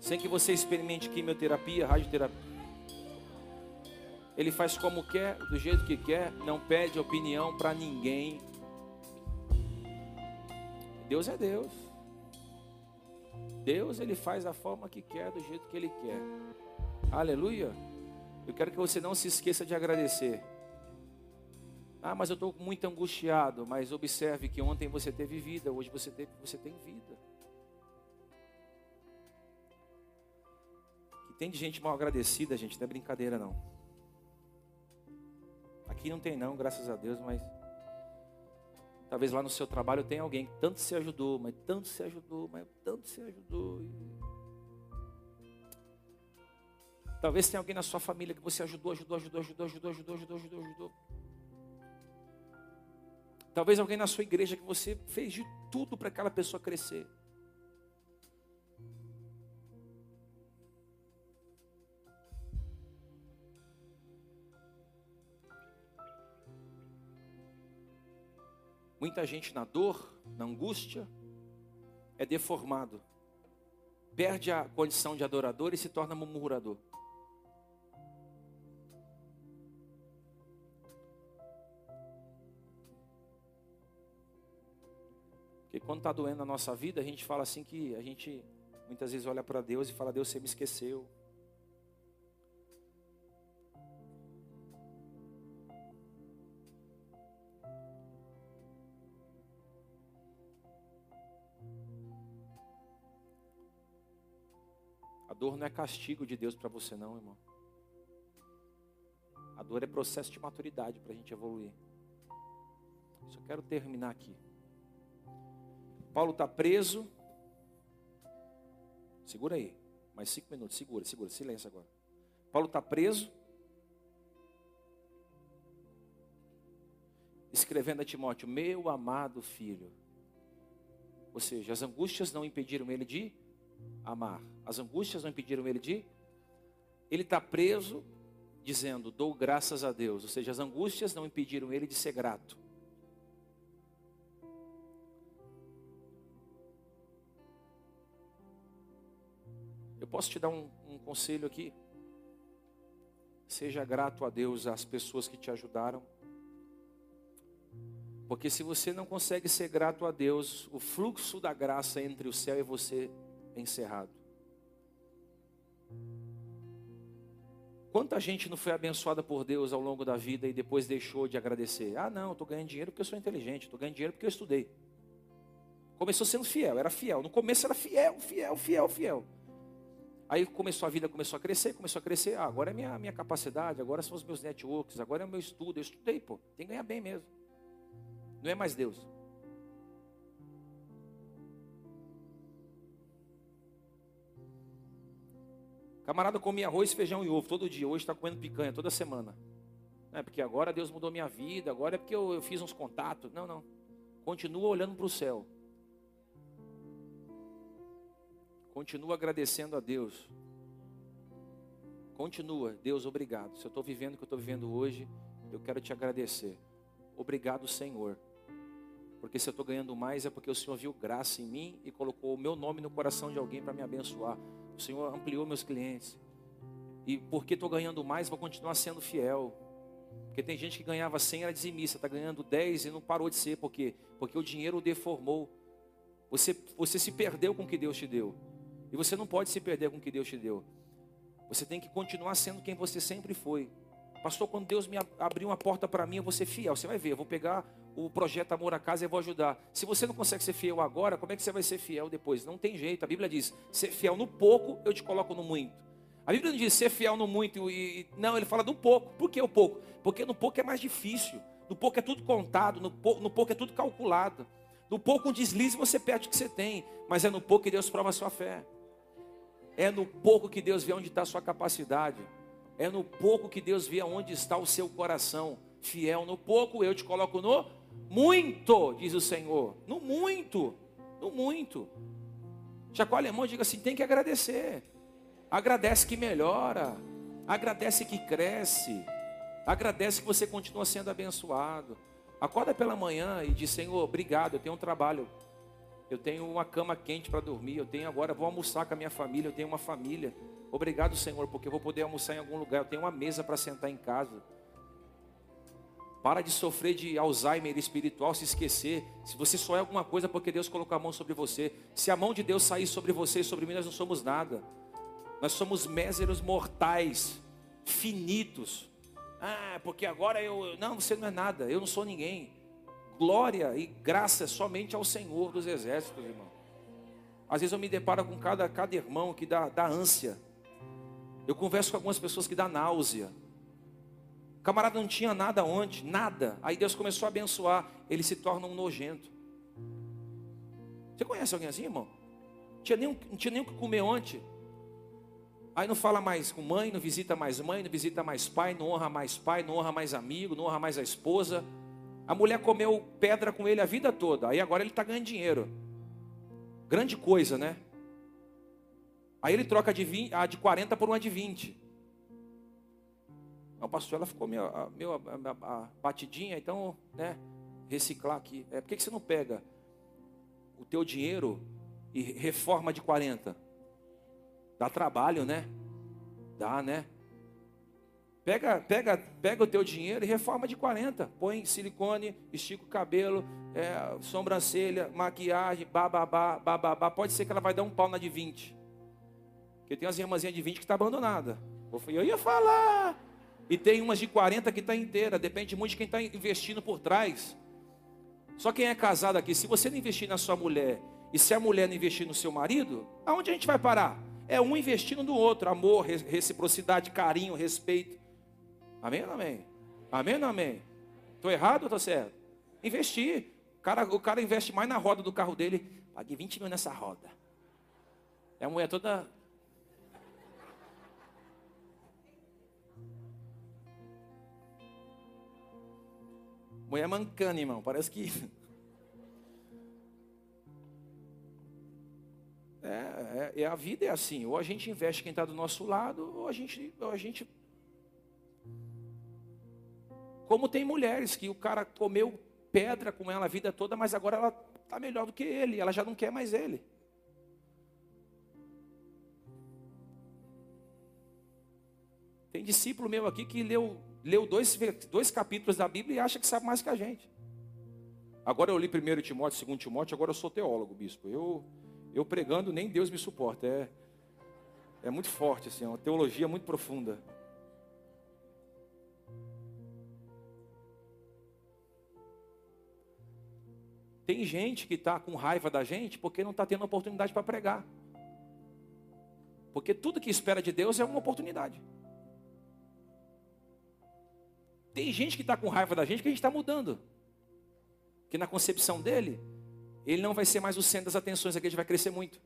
Sem que você experimente quimioterapia, radioterapia. Ele faz como quer, do jeito que quer, não pede opinião para ninguém. Deus é Deus. Deus ele faz da forma que quer, do jeito que ele quer. Aleluia. Eu quero que você não se esqueça de agradecer. Ah, mas eu estou muito angustiado. Mas observe que ontem você teve vida, hoje você, teve, você tem vida. Que tem de gente mal agradecida, gente, não é brincadeira não. Aqui não tem não, graças a Deus, mas talvez lá no seu trabalho tenha alguém que tanto se ajudou, mas tanto se ajudou, mas tanto se ajudou. Talvez tenha alguém na sua família que você ajudou, ajudou, ajudou, ajudou, ajudou, ajudou, ajudou, ajudou, ajudou. Talvez alguém na sua igreja que você fez de tudo para aquela pessoa crescer. Muita gente na dor, na angústia, é deformado, perde a condição de adorador e se torna murmurador. Porque quando está doendo a nossa vida, a gente fala assim que a gente muitas vezes olha para Deus e fala: Deus, você me esqueceu. Dor não é castigo de Deus para você, não, irmão. A dor é processo de maturidade para a gente evoluir. Só quero terminar aqui. Paulo está preso. Segura aí. Mais cinco minutos. Segura, segura. Silêncio agora. Paulo está preso. Escrevendo a Timóteo: Meu amado filho. Ou seja, as angústias não impediram ele de amar. As angústias não impediram ele de ele está preso, dizendo: Dou graças a Deus. Ou seja, as angústias não impediram ele de ser grato. Eu posso te dar um, um conselho aqui? Seja grato a Deus, às pessoas que te ajudaram. Porque se você não consegue ser grato a Deus, o fluxo da graça entre o céu e você encerrado. Quanta gente não foi abençoada por Deus ao longo da vida e depois deixou de agradecer? Ah, não, estou ganhando dinheiro porque eu sou inteligente, estou ganhando dinheiro porque eu estudei. Começou sendo fiel, era fiel. No começo era fiel, fiel, fiel, fiel. Aí começou a vida, começou a crescer, começou a crescer. Ah, agora é minha, minha capacidade, agora são os meus networks, agora é o meu estudo. Eu estudei, pô. Tem que ganhar bem mesmo. Não é mais Deus. Camarada comia arroz, feijão e ovo todo dia. Hoje está comendo picanha toda semana. Não é porque agora Deus mudou minha vida, agora é porque eu, eu fiz uns contatos. Não, não. Continua olhando para o céu. Continua agradecendo a Deus. Continua, Deus, obrigado. Se eu estou vivendo o que eu estou vivendo hoje, eu quero te agradecer. Obrigado, Senhor. Porque se eu estou ganhando mais é porque o Senhor viu graça em mim e colocou o meu nome no coração de alguém para me abençoar. O Senhor ampliou meus clientes. E porque estou ganhando mais, vou continuar sendo fiel. Porque tem gente que ganhava 100, era dizimista, está ganhando 10 e não parou de ser. Por quê? Porque o dinheiro o deformou. Você, você se perdeu com o que Deus te deu. E você não pode se perder com o que Deus te deu. Você tem que continuar sendo quem você sempre foi. Pastor, quando Deus me abriu uma porta para mim, eu vou ser fiel. Você vai ver, eu vou pegar o projeto Amor à Casa e vou ajudar. Se você não consegue ser fiel agora, como é que você vai ser fiel depois? Não tem jeito. A Bíblia diz: ser fiel no pouco, eu te coloco no muito. A Bíblia não diz ser fiel no muito e não, ele fala do pouco. Por que o pouco? Porque no pouco é mais difícil. No pouco é tudo contado, no pouco, no pouco é tudo calculado. No pouco um deslize você perde o que você tem, mas é no pouco que Deus prova a sua fé. É no pouco que Deus vê onde está a sua capacidade. É no pouco que Deus vê onde está o seu coração. Fiel no pouco, eu te coloco no muito, diz o Senhor. No muito, no muito. Mão e diga assim: tem que agradecer. Agradece que melhora. Agradece que cresce. Agradece que você continua sendo abençoado. Acorda pela manhã e diz: Senhor, obrigado, eu tenho um trabalho eu tenho uma cama quente para dormir, eu tenho agora, vou almoçar com a minha família, eu tenho uma família. Obrigado, Senhor, porque eu vou poder almoçar em algum lugar, eu tenho uma mesa para sentar em casa. Para de sofrer de Alzheimer espiritual, se esquecer. Se você só é alguma coisa porque Deus colocou a mão sobre você. Se a mão de Deus sair sobre você e sobre mim, nós não somos nada. Nós somos méseros mortais, finitos. Ah, porque agora eu. Não, você não é nada, eu não sou ninguém glória e graça somente ao Senhor dos exércitos, irmão. Às vezes eu me deparo com cada, cada irmão que dá, dá ânsia. Eu converso com algumas pessoas que dá náusea. Camarada não tinha nada ontem, nada. Aí Deus começou a abençoar. Ele se torna um nojento. Você conhece alguém assim, irmão? Tinha nem, não tinha nem o que comer ontem. Aí não fala mais com mãe, não visita mais mãe, não visita mais pai, não honra mais pai, não honra mais amigo, não honra mais a esposa. A mulher comeu pedra com ele a vida toda. Aí agora ele está ganhando dinheiro. Grande coisa, né? Aí ele troca de, 20, a de 40 por uma de 20. Não, pastor, ela ficou meio, meio batidinha, então, né? Reciclar aqui. É, por que, que você não pega o teu dinheiro e reforma de 40? Dá trabalho, né? Dá, né? Pega, pega, pega o teu dinheiro e reforma de 40. Põe silicone, estica o cabelo, é, sobrancelha, maquiagem, bababá, bababá. Pode ser que ela vai dar um pau na de 20. Porque tem umas irmãzinhas de 20 que está abandonada. Eu ia falar. E tem umas de 40 que está inteira. Depende muito de quem está investindo por trás. Só quem é casado aqui, se você não investir na sua mulher e se a mulher não investir no seu marido, aonde a gente vai parar? É um investindo no outro, amor, reciprocidade, carinho, respeito. Amém ou não amém? Amém ou não amém? Estou errado ou estou certo? Investir. O cara, o cara investe mais na roda do carro dele. Paguei 20 mil nessa roda. É a mulher toda. Mulher mancando, irmão. Parece que. É, é, a vida é assim. Ou a gente investe quem está do nosso lado, ou a gente, ou a gente. Como tem mulheres que o cara comeu pedra com ela a vida toda, mas agora ela está melhor do que ele, ela já não quer mais ele. Tem discípulo meu aqui que leu, leu dois, dois capítulos da Bíblia e acha que sabe mais que a gente. Agora eu li primeiro Timóteo, segundo Timóteo, agora eu sou teólogo, bispo. Eu, eu pregando, nem Deus me suporta. É, é muito forte, assim, é uma teologia muito profunda. Tem gente que está com raiva da gente porque não está tendo oportunidade para pregar. Porque tudo que espera de Deus é uma oportunidade. Tem gente que está com raiva da gente que a gente está mudando. Que na concepção dele, ele não vai ser mais o centro das atenções, aqui a gente vai crescer muito.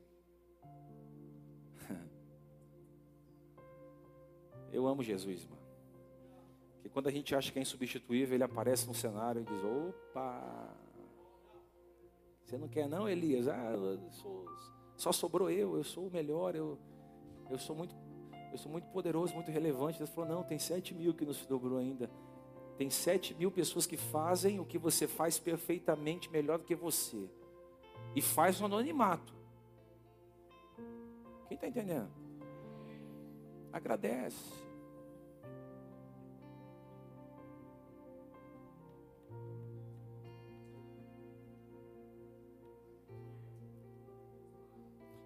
Eu amo Jesus, mano. Que quando a gente acha que é insubstituível, ele aparece no cenário e diz: opa, você não quer não, Elias? Ah, sou, só sobrou eu, eu sou o melhor, eu, eu sou muito, eu sou muito poderoso, muito relevante. Ele falou: não, tem sete mil que nos dobrou ainda. Tem sete mil pessoas que fazem o que você faz perfeitamente melhor do que você. E faz no anonimato. Quem está entendendo? Agradece.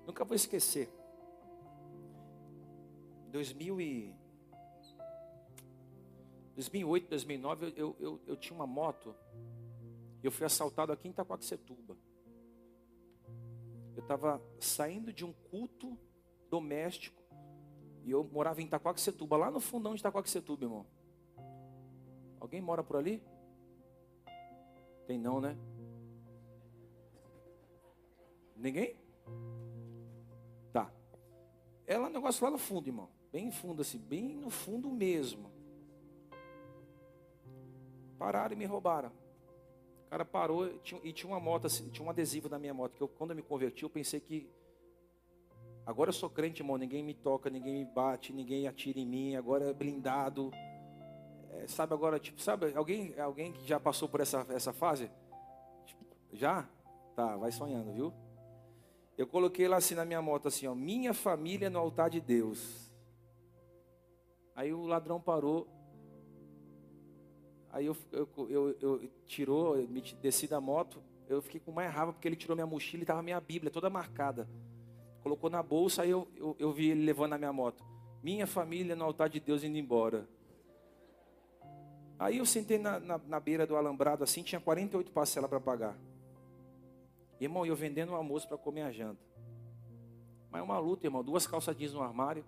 Nunca vou esquecer. 2000 e 2008, 2009, eu, eu, eu tinha uma moto. Eu fui assaltado aqui em Itacoaxetuba. Eu estava saindo de um culto doméstico. E eu morava em Itacoaxetuba, lá no fundão de Itacoaxetuba, irmão. Alguém mora por ali? Tem não, né? Ninguém? Tá. É lá um negócio lá no fundo, irmão. Bem fundo, assim, bem no fundo mesmo. Pararam e me roubaram. O cara parou e tinha uma moto, assim, tinha um adesivo na minha moto, que eu, quando eu me converti, eu pensei que agora eu sou crente, irmão, ninguém me toca, ninguém me bate, ninguém atira em mim, agora é blindado. É, sabe agora, tipo, sabe, alguém, alguém que já passou por essa, essa fase? Tipo, já? Tá, vai sonhando, viu? Eu coloquei lá assim na minha moto, assim, ó, minha família no altar de Deus. Aí o ladrão parou, Aí eu, eu, eu, eu tirou, me desci da moto, eu fiquei com mais raiva porque ele tirou minha mochila e estava minha Bíblia toda marcada. Colocou na bolsa, aí eu, eu, eu vi ele levando a minha moto. Minha família no altar de Deus indo embora. Aí eu sentei na, na, na beira do alambrado assim, tinha 48 parcelas para pagar. Irmão, eu vendendo um almoço para comer a janta. Mas é uma luta, irmão. Duas calças jeans no armário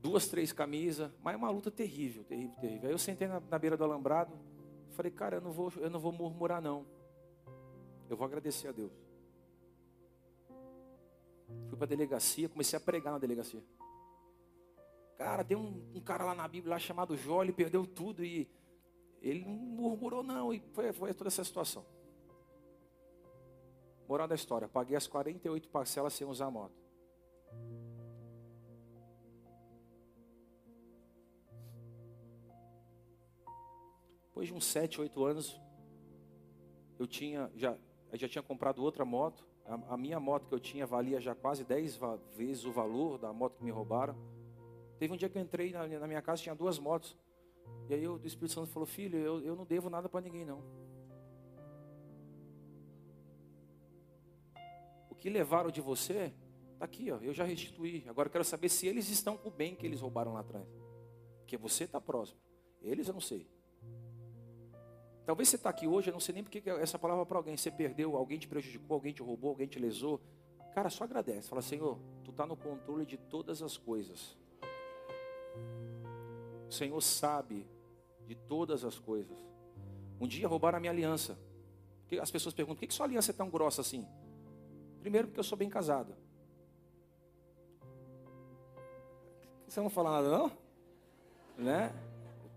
duas, três camisas, mas é uma luta terrível, terrível, terrível. Aí eu sentei na, na beira do alambrado, falei, cara, eu não vou, eu não vou murmurar não. Eu vou agradecer a Deus. Fui para a delegacia, comecei a pregar na delegacia. Cara, tem um, um, cara lá na Bíblia lá chamado Jó, ele perdeu tudo e ele não murmurou não. E foi, foi toda essa situação. Moral da história, paguei as 48 parcelas sem usar a moto. Depois de uns 7, 8 anos, eu tinha, já, eu já tinha comprado outra moto. A, a, minha moto que eu tinha valia já quase 10 vezes o valor da moto que me roubaram. Teve um dia que eu entrei na, na minha casa, tinha duas motos. E aí o Espírito Santo falou, filho, eu, eu não devo nada para ninguém não. O que levaram de você, está aqui, ó, eu já restituí. Agora eu quero saber se eles estão com o bem que eles roubaram lá atrás. Porque você está próximo. Eles eu não sei. Talvez você está aqui hoje, eu não sei nem porque essa palavra para alguém. Você perdeu, alguém te prejudicou, alguém te roubou, alguém te lesou. Cara, só agradece. Fala, Senhor, Tu está no controle de todas as coisas. O Senhor sabe de todas as coisas. Um dia roubaram a minha aliança. As pessoas perguntam, por que sua aliança é tão grossa assim? Primeiro, porque eu sou bem casado. Você não fala nada, não? Né?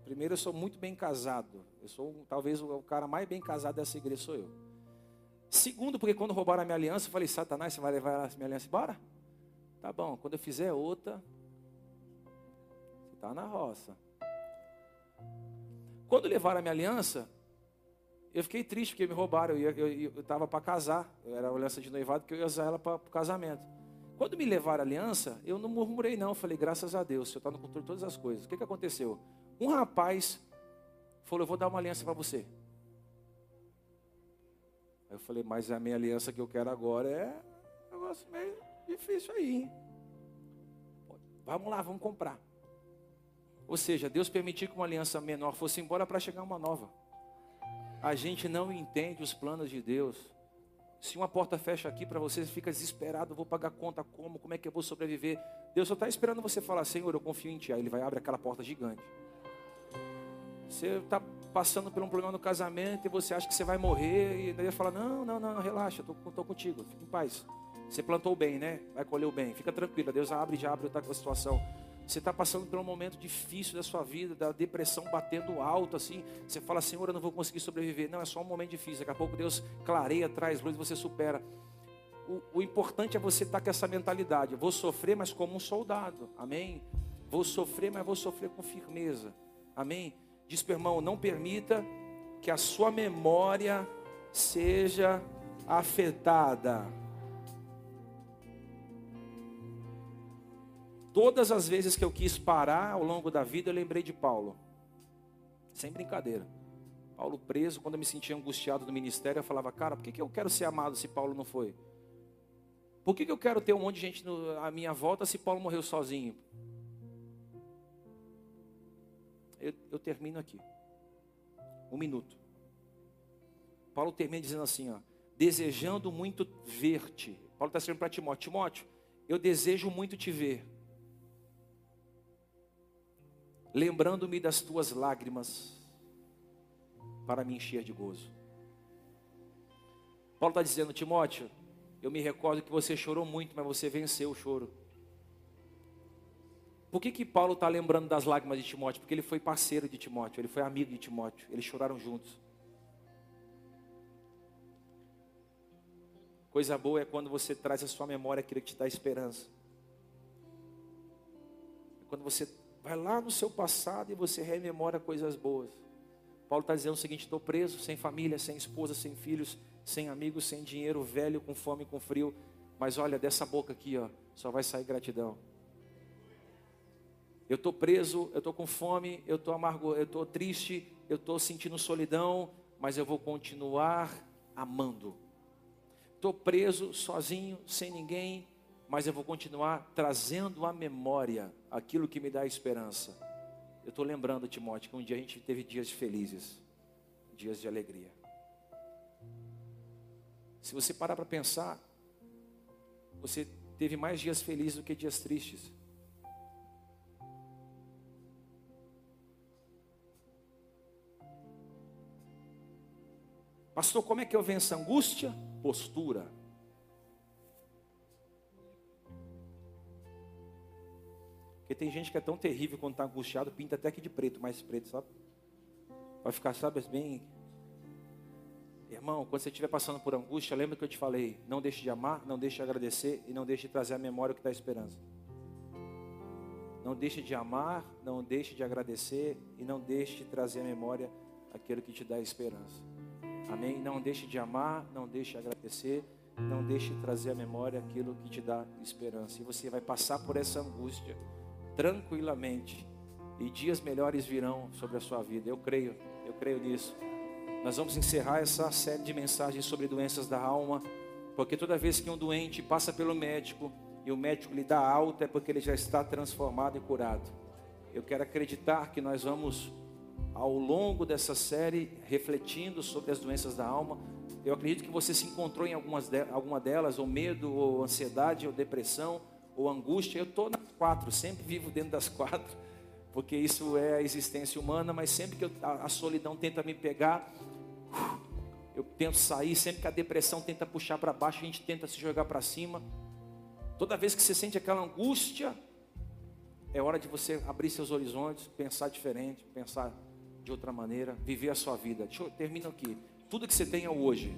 Primeiro, eu sou muito bem casado. Eu sou talvez o cara mais bem casado dessa igreja sou eu. Segundo, porque quando roubaram a minha aliança, eu falei, Satanás, você vai levar a minha aliança embora? Tá bom, quando eu fizer outra, você está na roça. Quando levaram a minha aliança, eu fiquei triste porque me roubaram. Eu estava para casar. Eu era aliança de noivado que eu ia usar ela para o casamento. Quando me levaram a aliança, eu não murmurei não. Eu falei, graças a Deus, o Senhor está no controle de todas as coisas. O que, que aconteceu? Um rapaz falou, eu vou dar uma aliança para você. Aí eu falei, mas a minha aliança que eu quero agora é um negócio meio difícil aí. Vamos lá, vamos comprar. Ou seja, Deus permitiu que uma aliança menor fosse embora para chegar uma nova. A gente não entende os planos de Deus. Se uma porta fecha aqui para você, você fica desesperado, vou pagar conta como, como é que eu vou sobreviver? Deus só está esperando você falar, Senhor, eu confio em Ti. Aí Ele vai abrir aquela porta gigante. Você está passando por um problema no casamento e você acha que você vai morrer, e Deus fala, não, não, não, relaxa, estou contigo, fica em paz. Você plantou bem, né? Vai colher o bem, fica tranquilo, Deus abre e já abre a situação. Você está passando por um momento difícil da sua vida, da depressão batendo alto, assim. Você fala, Senhor, eu não vou conseguir sobreviver. Não, é só um momento difícil. Daqui a pouco Deus clareia, traz luz você supera. O, o importante é você estar tá com essa mentalidade. Vou sofrer, mas como um soldado. Amém? Vou sofrer, mas vou sofrer com firmeza. Amém? Diz para o irmão, não permita que a sua memória seja afetada. Todas as vezes que eu quis parar ao longo da vida, eu lembrei de Paulo. Sem brincadeira. Paulo preso, quando eu me sentia angustiado no ministério, eu falava, cara, por que, que eu quero ser amado se Paulo não foi? Por que, que eu quero ter um monte de gente à minha volta se Paulo morreu sozinho? Eu, eu termino aqui. Um minuto. Paulo termina dizendo assim, ó, desejando muito ver-te. Paulo está escrevendo para Timóteo, Timóteo, eu desejo muito te ver lembrando-me das tuas lágrimas, para me encher de gozo. Paulo está dizendo, Timóteo, eu me recordo que você chorou muito, mas você venceu o choro. Por que, que Paulo está lembrando das lágrimas de Timóteo? Porque ele foi parceiro de Timóteo, ele foi amigo de Timóteo, eles choraram juntos. Coisa boa é quando você traz à sua memória aquilo que te dá esperança. É quando você Vai lá no seu passado e você rememora coisas boas. Paulo está dizendo o seguinte: estou preso, sem família, sem esposa, sem filhos, sem amigos, sem dinheiro, velho, com fome, com frio. Mas olha, dessa boca aqui, ó, só vai sair gratidão. Eu estou preso, eu estou com fome, eu estou amargo, eu estou triste, eu estou sentindo solidão, mas eu vou continuar amando. Estou preso, sozinho, sem ninguém, mas eu vou continuar trazendo à memória aquilo que me dá esperança. Eu estou lembrando, Timóteo, que um dia a gente teve dias felizes, dias de alegria. Se você parar para pensar, você teve mais dias felizes do que dias tristes. Pastor, como é que eu venço angústia? Postura. Porque tem gente que é tão terrível quando está angustiado, pinta até que de preto, mais preto, sabe? Vai ficar, sabe, bem. Irmão, quando você estiver passando por angústia, lembra que eu te falei: não deixe de amar, não deixe de agradecer e não deixe de trazer a memória o que dá esperança. Não deixe de amar, não deixe de agradecer e não deixe de trazer a memória aquilo que te dá esperança. Amém? Não deixe de amar, não deixe de agradecer, não deixe de trazer a memória aquilo que te dá esperança. E você vai passar por essa angústia tranquilamente. E dias melhores virão sobre a sua vida. Eu creio, eu creio nisso. Nós vamos encerrar essa série de mensagens sobre doenças da alma, porque toda vez que um doente passa pelo médico e o médico lhe dá alta, é porque ele já está transformado e curado. Eu quero acreditar que nós vamos, ao longo dessa série, refletindo sobre as doenças da alma. Eu acredito que você se encontrou em algumas de, alguma delas, ou medo, ou ansiedade, ou depressão ou angústia, eu estou nas quatro, sempre vivo dentro das quatro, porque isso é a existência humana, mas sempre que eu, a, a, solidão tenta me pegar, eu tento sair, sempre que a depressão tenta puxar para baixo, a gente tenta se jogar para cima. Toda vez que você sente aquela angústia, é hora de você abrir seus horizontes, pensar diferente, pensar de outra maneira, viver a sua vida. Deixa eu termino aqui. Tudo que você tem é hoje.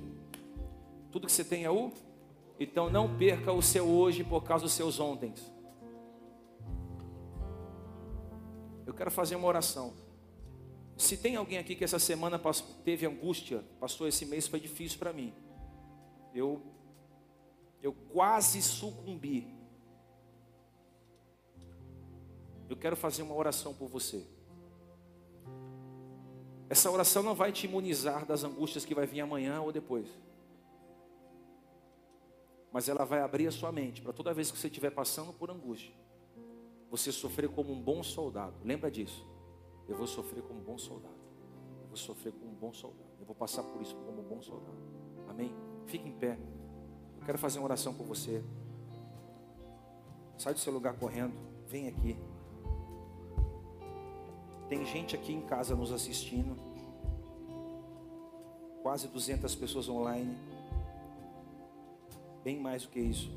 Tudo que você tem é o? Então não perca o seu hoje por causa dos seus ontem. Eu quero fazer uma oração. Se tem alguém aqui que essa semana teve angústia, passou esse mês foi difícil para mim. Eu eu quase sucumbi. Eu quero fazer uma oração por você. Essa oração não vai te imunizar das angústias que vai vir amanhã ou depois. Mas ela vai abrir a sua mente para toda vez que você estiver passando por angústia, você sofrer como um bom soldado. Lembra disso? Eu vou sofrer como um bom soldado. Eu vou sofrer como um bom soldado. Eu vou passar por isso como um bom soldado. Amém? Fique em pé. Eu quero fazer uma oração por você. Sai do seu lugar correndo. Vem aqui. Tem gente aqui em casa nos assistindo. Quase 200 pessoas online. Bem mais do que isso.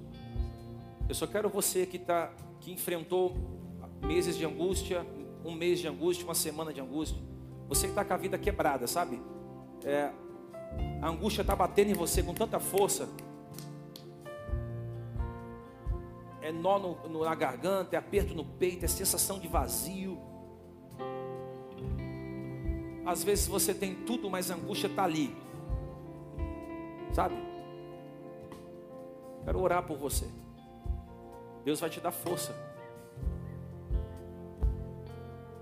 Eu só quero você que tá, que enfrentou meses de angústia, um mês de angústia, uma semana de angústia. Você que está com a vida quebrada, sabe? É, a angústia está batendo em você com tanta força. É nó no, no, na garganta, é aperto no peito, é sensação de vazio. Às vezes você tem tudo, mas a angústia está ali. Sabe? Quero orar por você. Deus vai te dar força.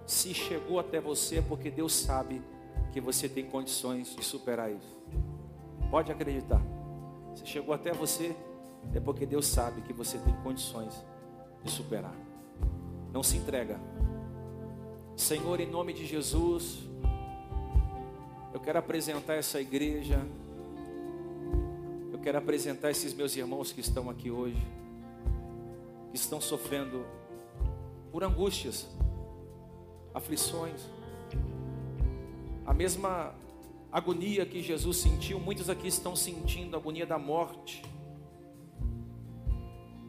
Se chegou até você é porque Deus sabe que você tem condições de superar isso. Pode acreditar. Se chegou até você é porque Deus sabe que você tem condições de superar. Não se entrega. Senhor, em nome de Jesus, quero apresentar essa igreja. Eu quero apresentar esses meus irmãos que estão aqui hoje, que estão sofrendo por angústias, aflições, a mesma agonia que Jesus sentiu, muitos aqui estão sentindo a agonia da morte.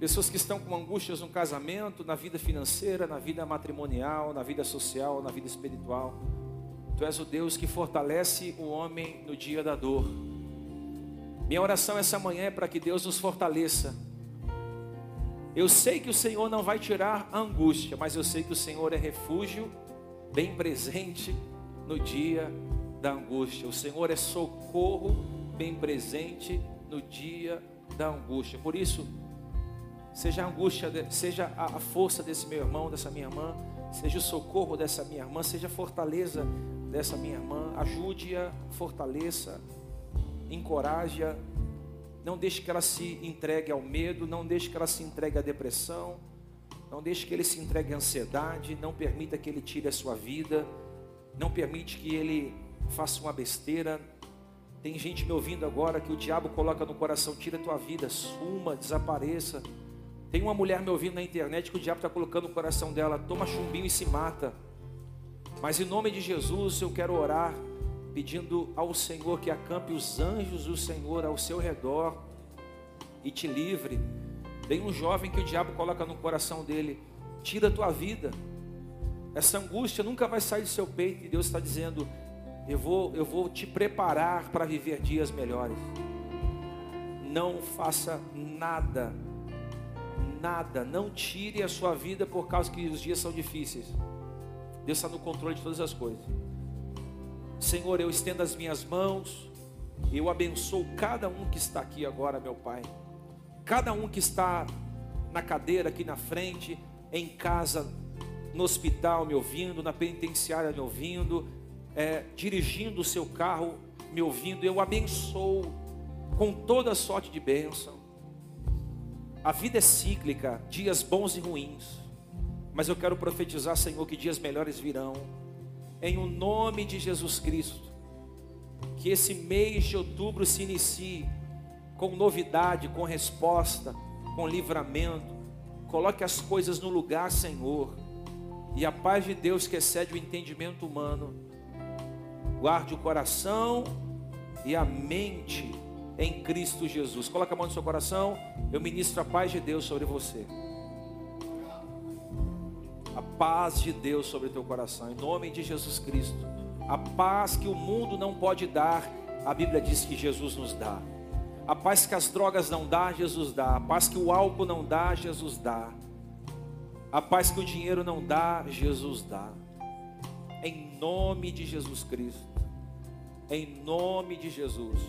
Pessoas que estão com angústias no casamento, na vida financeira, na vida matrimonial, na vida social, na vida espiritual. Tu és o Deus que fortalece o homem no dia da dor. Minha oração essa manhã é para que Deus nos fortaleça. Eu sei que o Senhor não vai tirar a angústia, mas eu sei que o Senhor é refúgio bem presente no dia da angústia. O Senhor é socorro bem presente no dia da angústia. Por isso, seja a angústia, seja a força desse meu irmão, dessa minha irmã, seja o socorro dessa minha irmã, seja a fortaleza dessa minha irmã, ajude-a, fortaleça, encoraje-a, não deixe que ela se entregue ao medo, não deixe que ela se entregue à depressão, não deixe que ele se entregue à ansiedade, não permita que ele tire a sua vida, não permite que ele faça uma besteira. Tem gente me ouvindo agora que o diabo coloca no coração, tira tua vida, suma, desapareça. Tem uma mulher me ouvindo na internet que o diabo está colocando no coração dela, toma chumbinho e se mata. Mas em nome de Jesus eu quero orar, pedindo ao Senhor que acampe os anjos do Senhor ao seu redor e te livre. Tem um jovem que o diabo coloca no coração dele, tira a tua vida. Essa angústia nunca vai sair do seu peito e Deus está dizendo: eu vou, eu vou te preparar para viver dias melhores. Não faça nada, nada, não tire a sua vida por causa que os dias são difíceis. Deus está no controle de todas as coisas. Senhor, eu estendo as minhas mãos, eu abençoo cada um que está aqui agora, meu Pai. Cada um que está na cadeira aqui na frente, em casa, no hospital me ouvindo, na penitenciária me ouvindo, é, dirigindo o seu carro me ouvindo, eu abençoo com toda sorte de bênção. A vida é cíclica, dias bons e ruins. Mas eu quero profetizar, Senhor, que dias melhores virão. Em o nome de Jesus Cristo. Que esse mês de outubro se inicie com novidade, com resposta, com livramento. Coloque as coisas no lugar, Senhor. E a paz de Deus que excede o entendimento humano, guarde o coração e a mente em Cristo Jesus. Coloque a mão no seu coração. Eu ministro a paz de Deus sobre você a paz de Deus sobre o teu coração, em nome de Jesus Cristo. A paz que o mundo não pode dar, a Bíblia diz que Jesus nos dá. A paz que as drogas não dá, Jesus dá. A paz que o álcool não dá, Jesus dá. A paz que o dinheiro não dá, Jesus dá. Em nome de Jesus Cristo. Em nome de Jesus.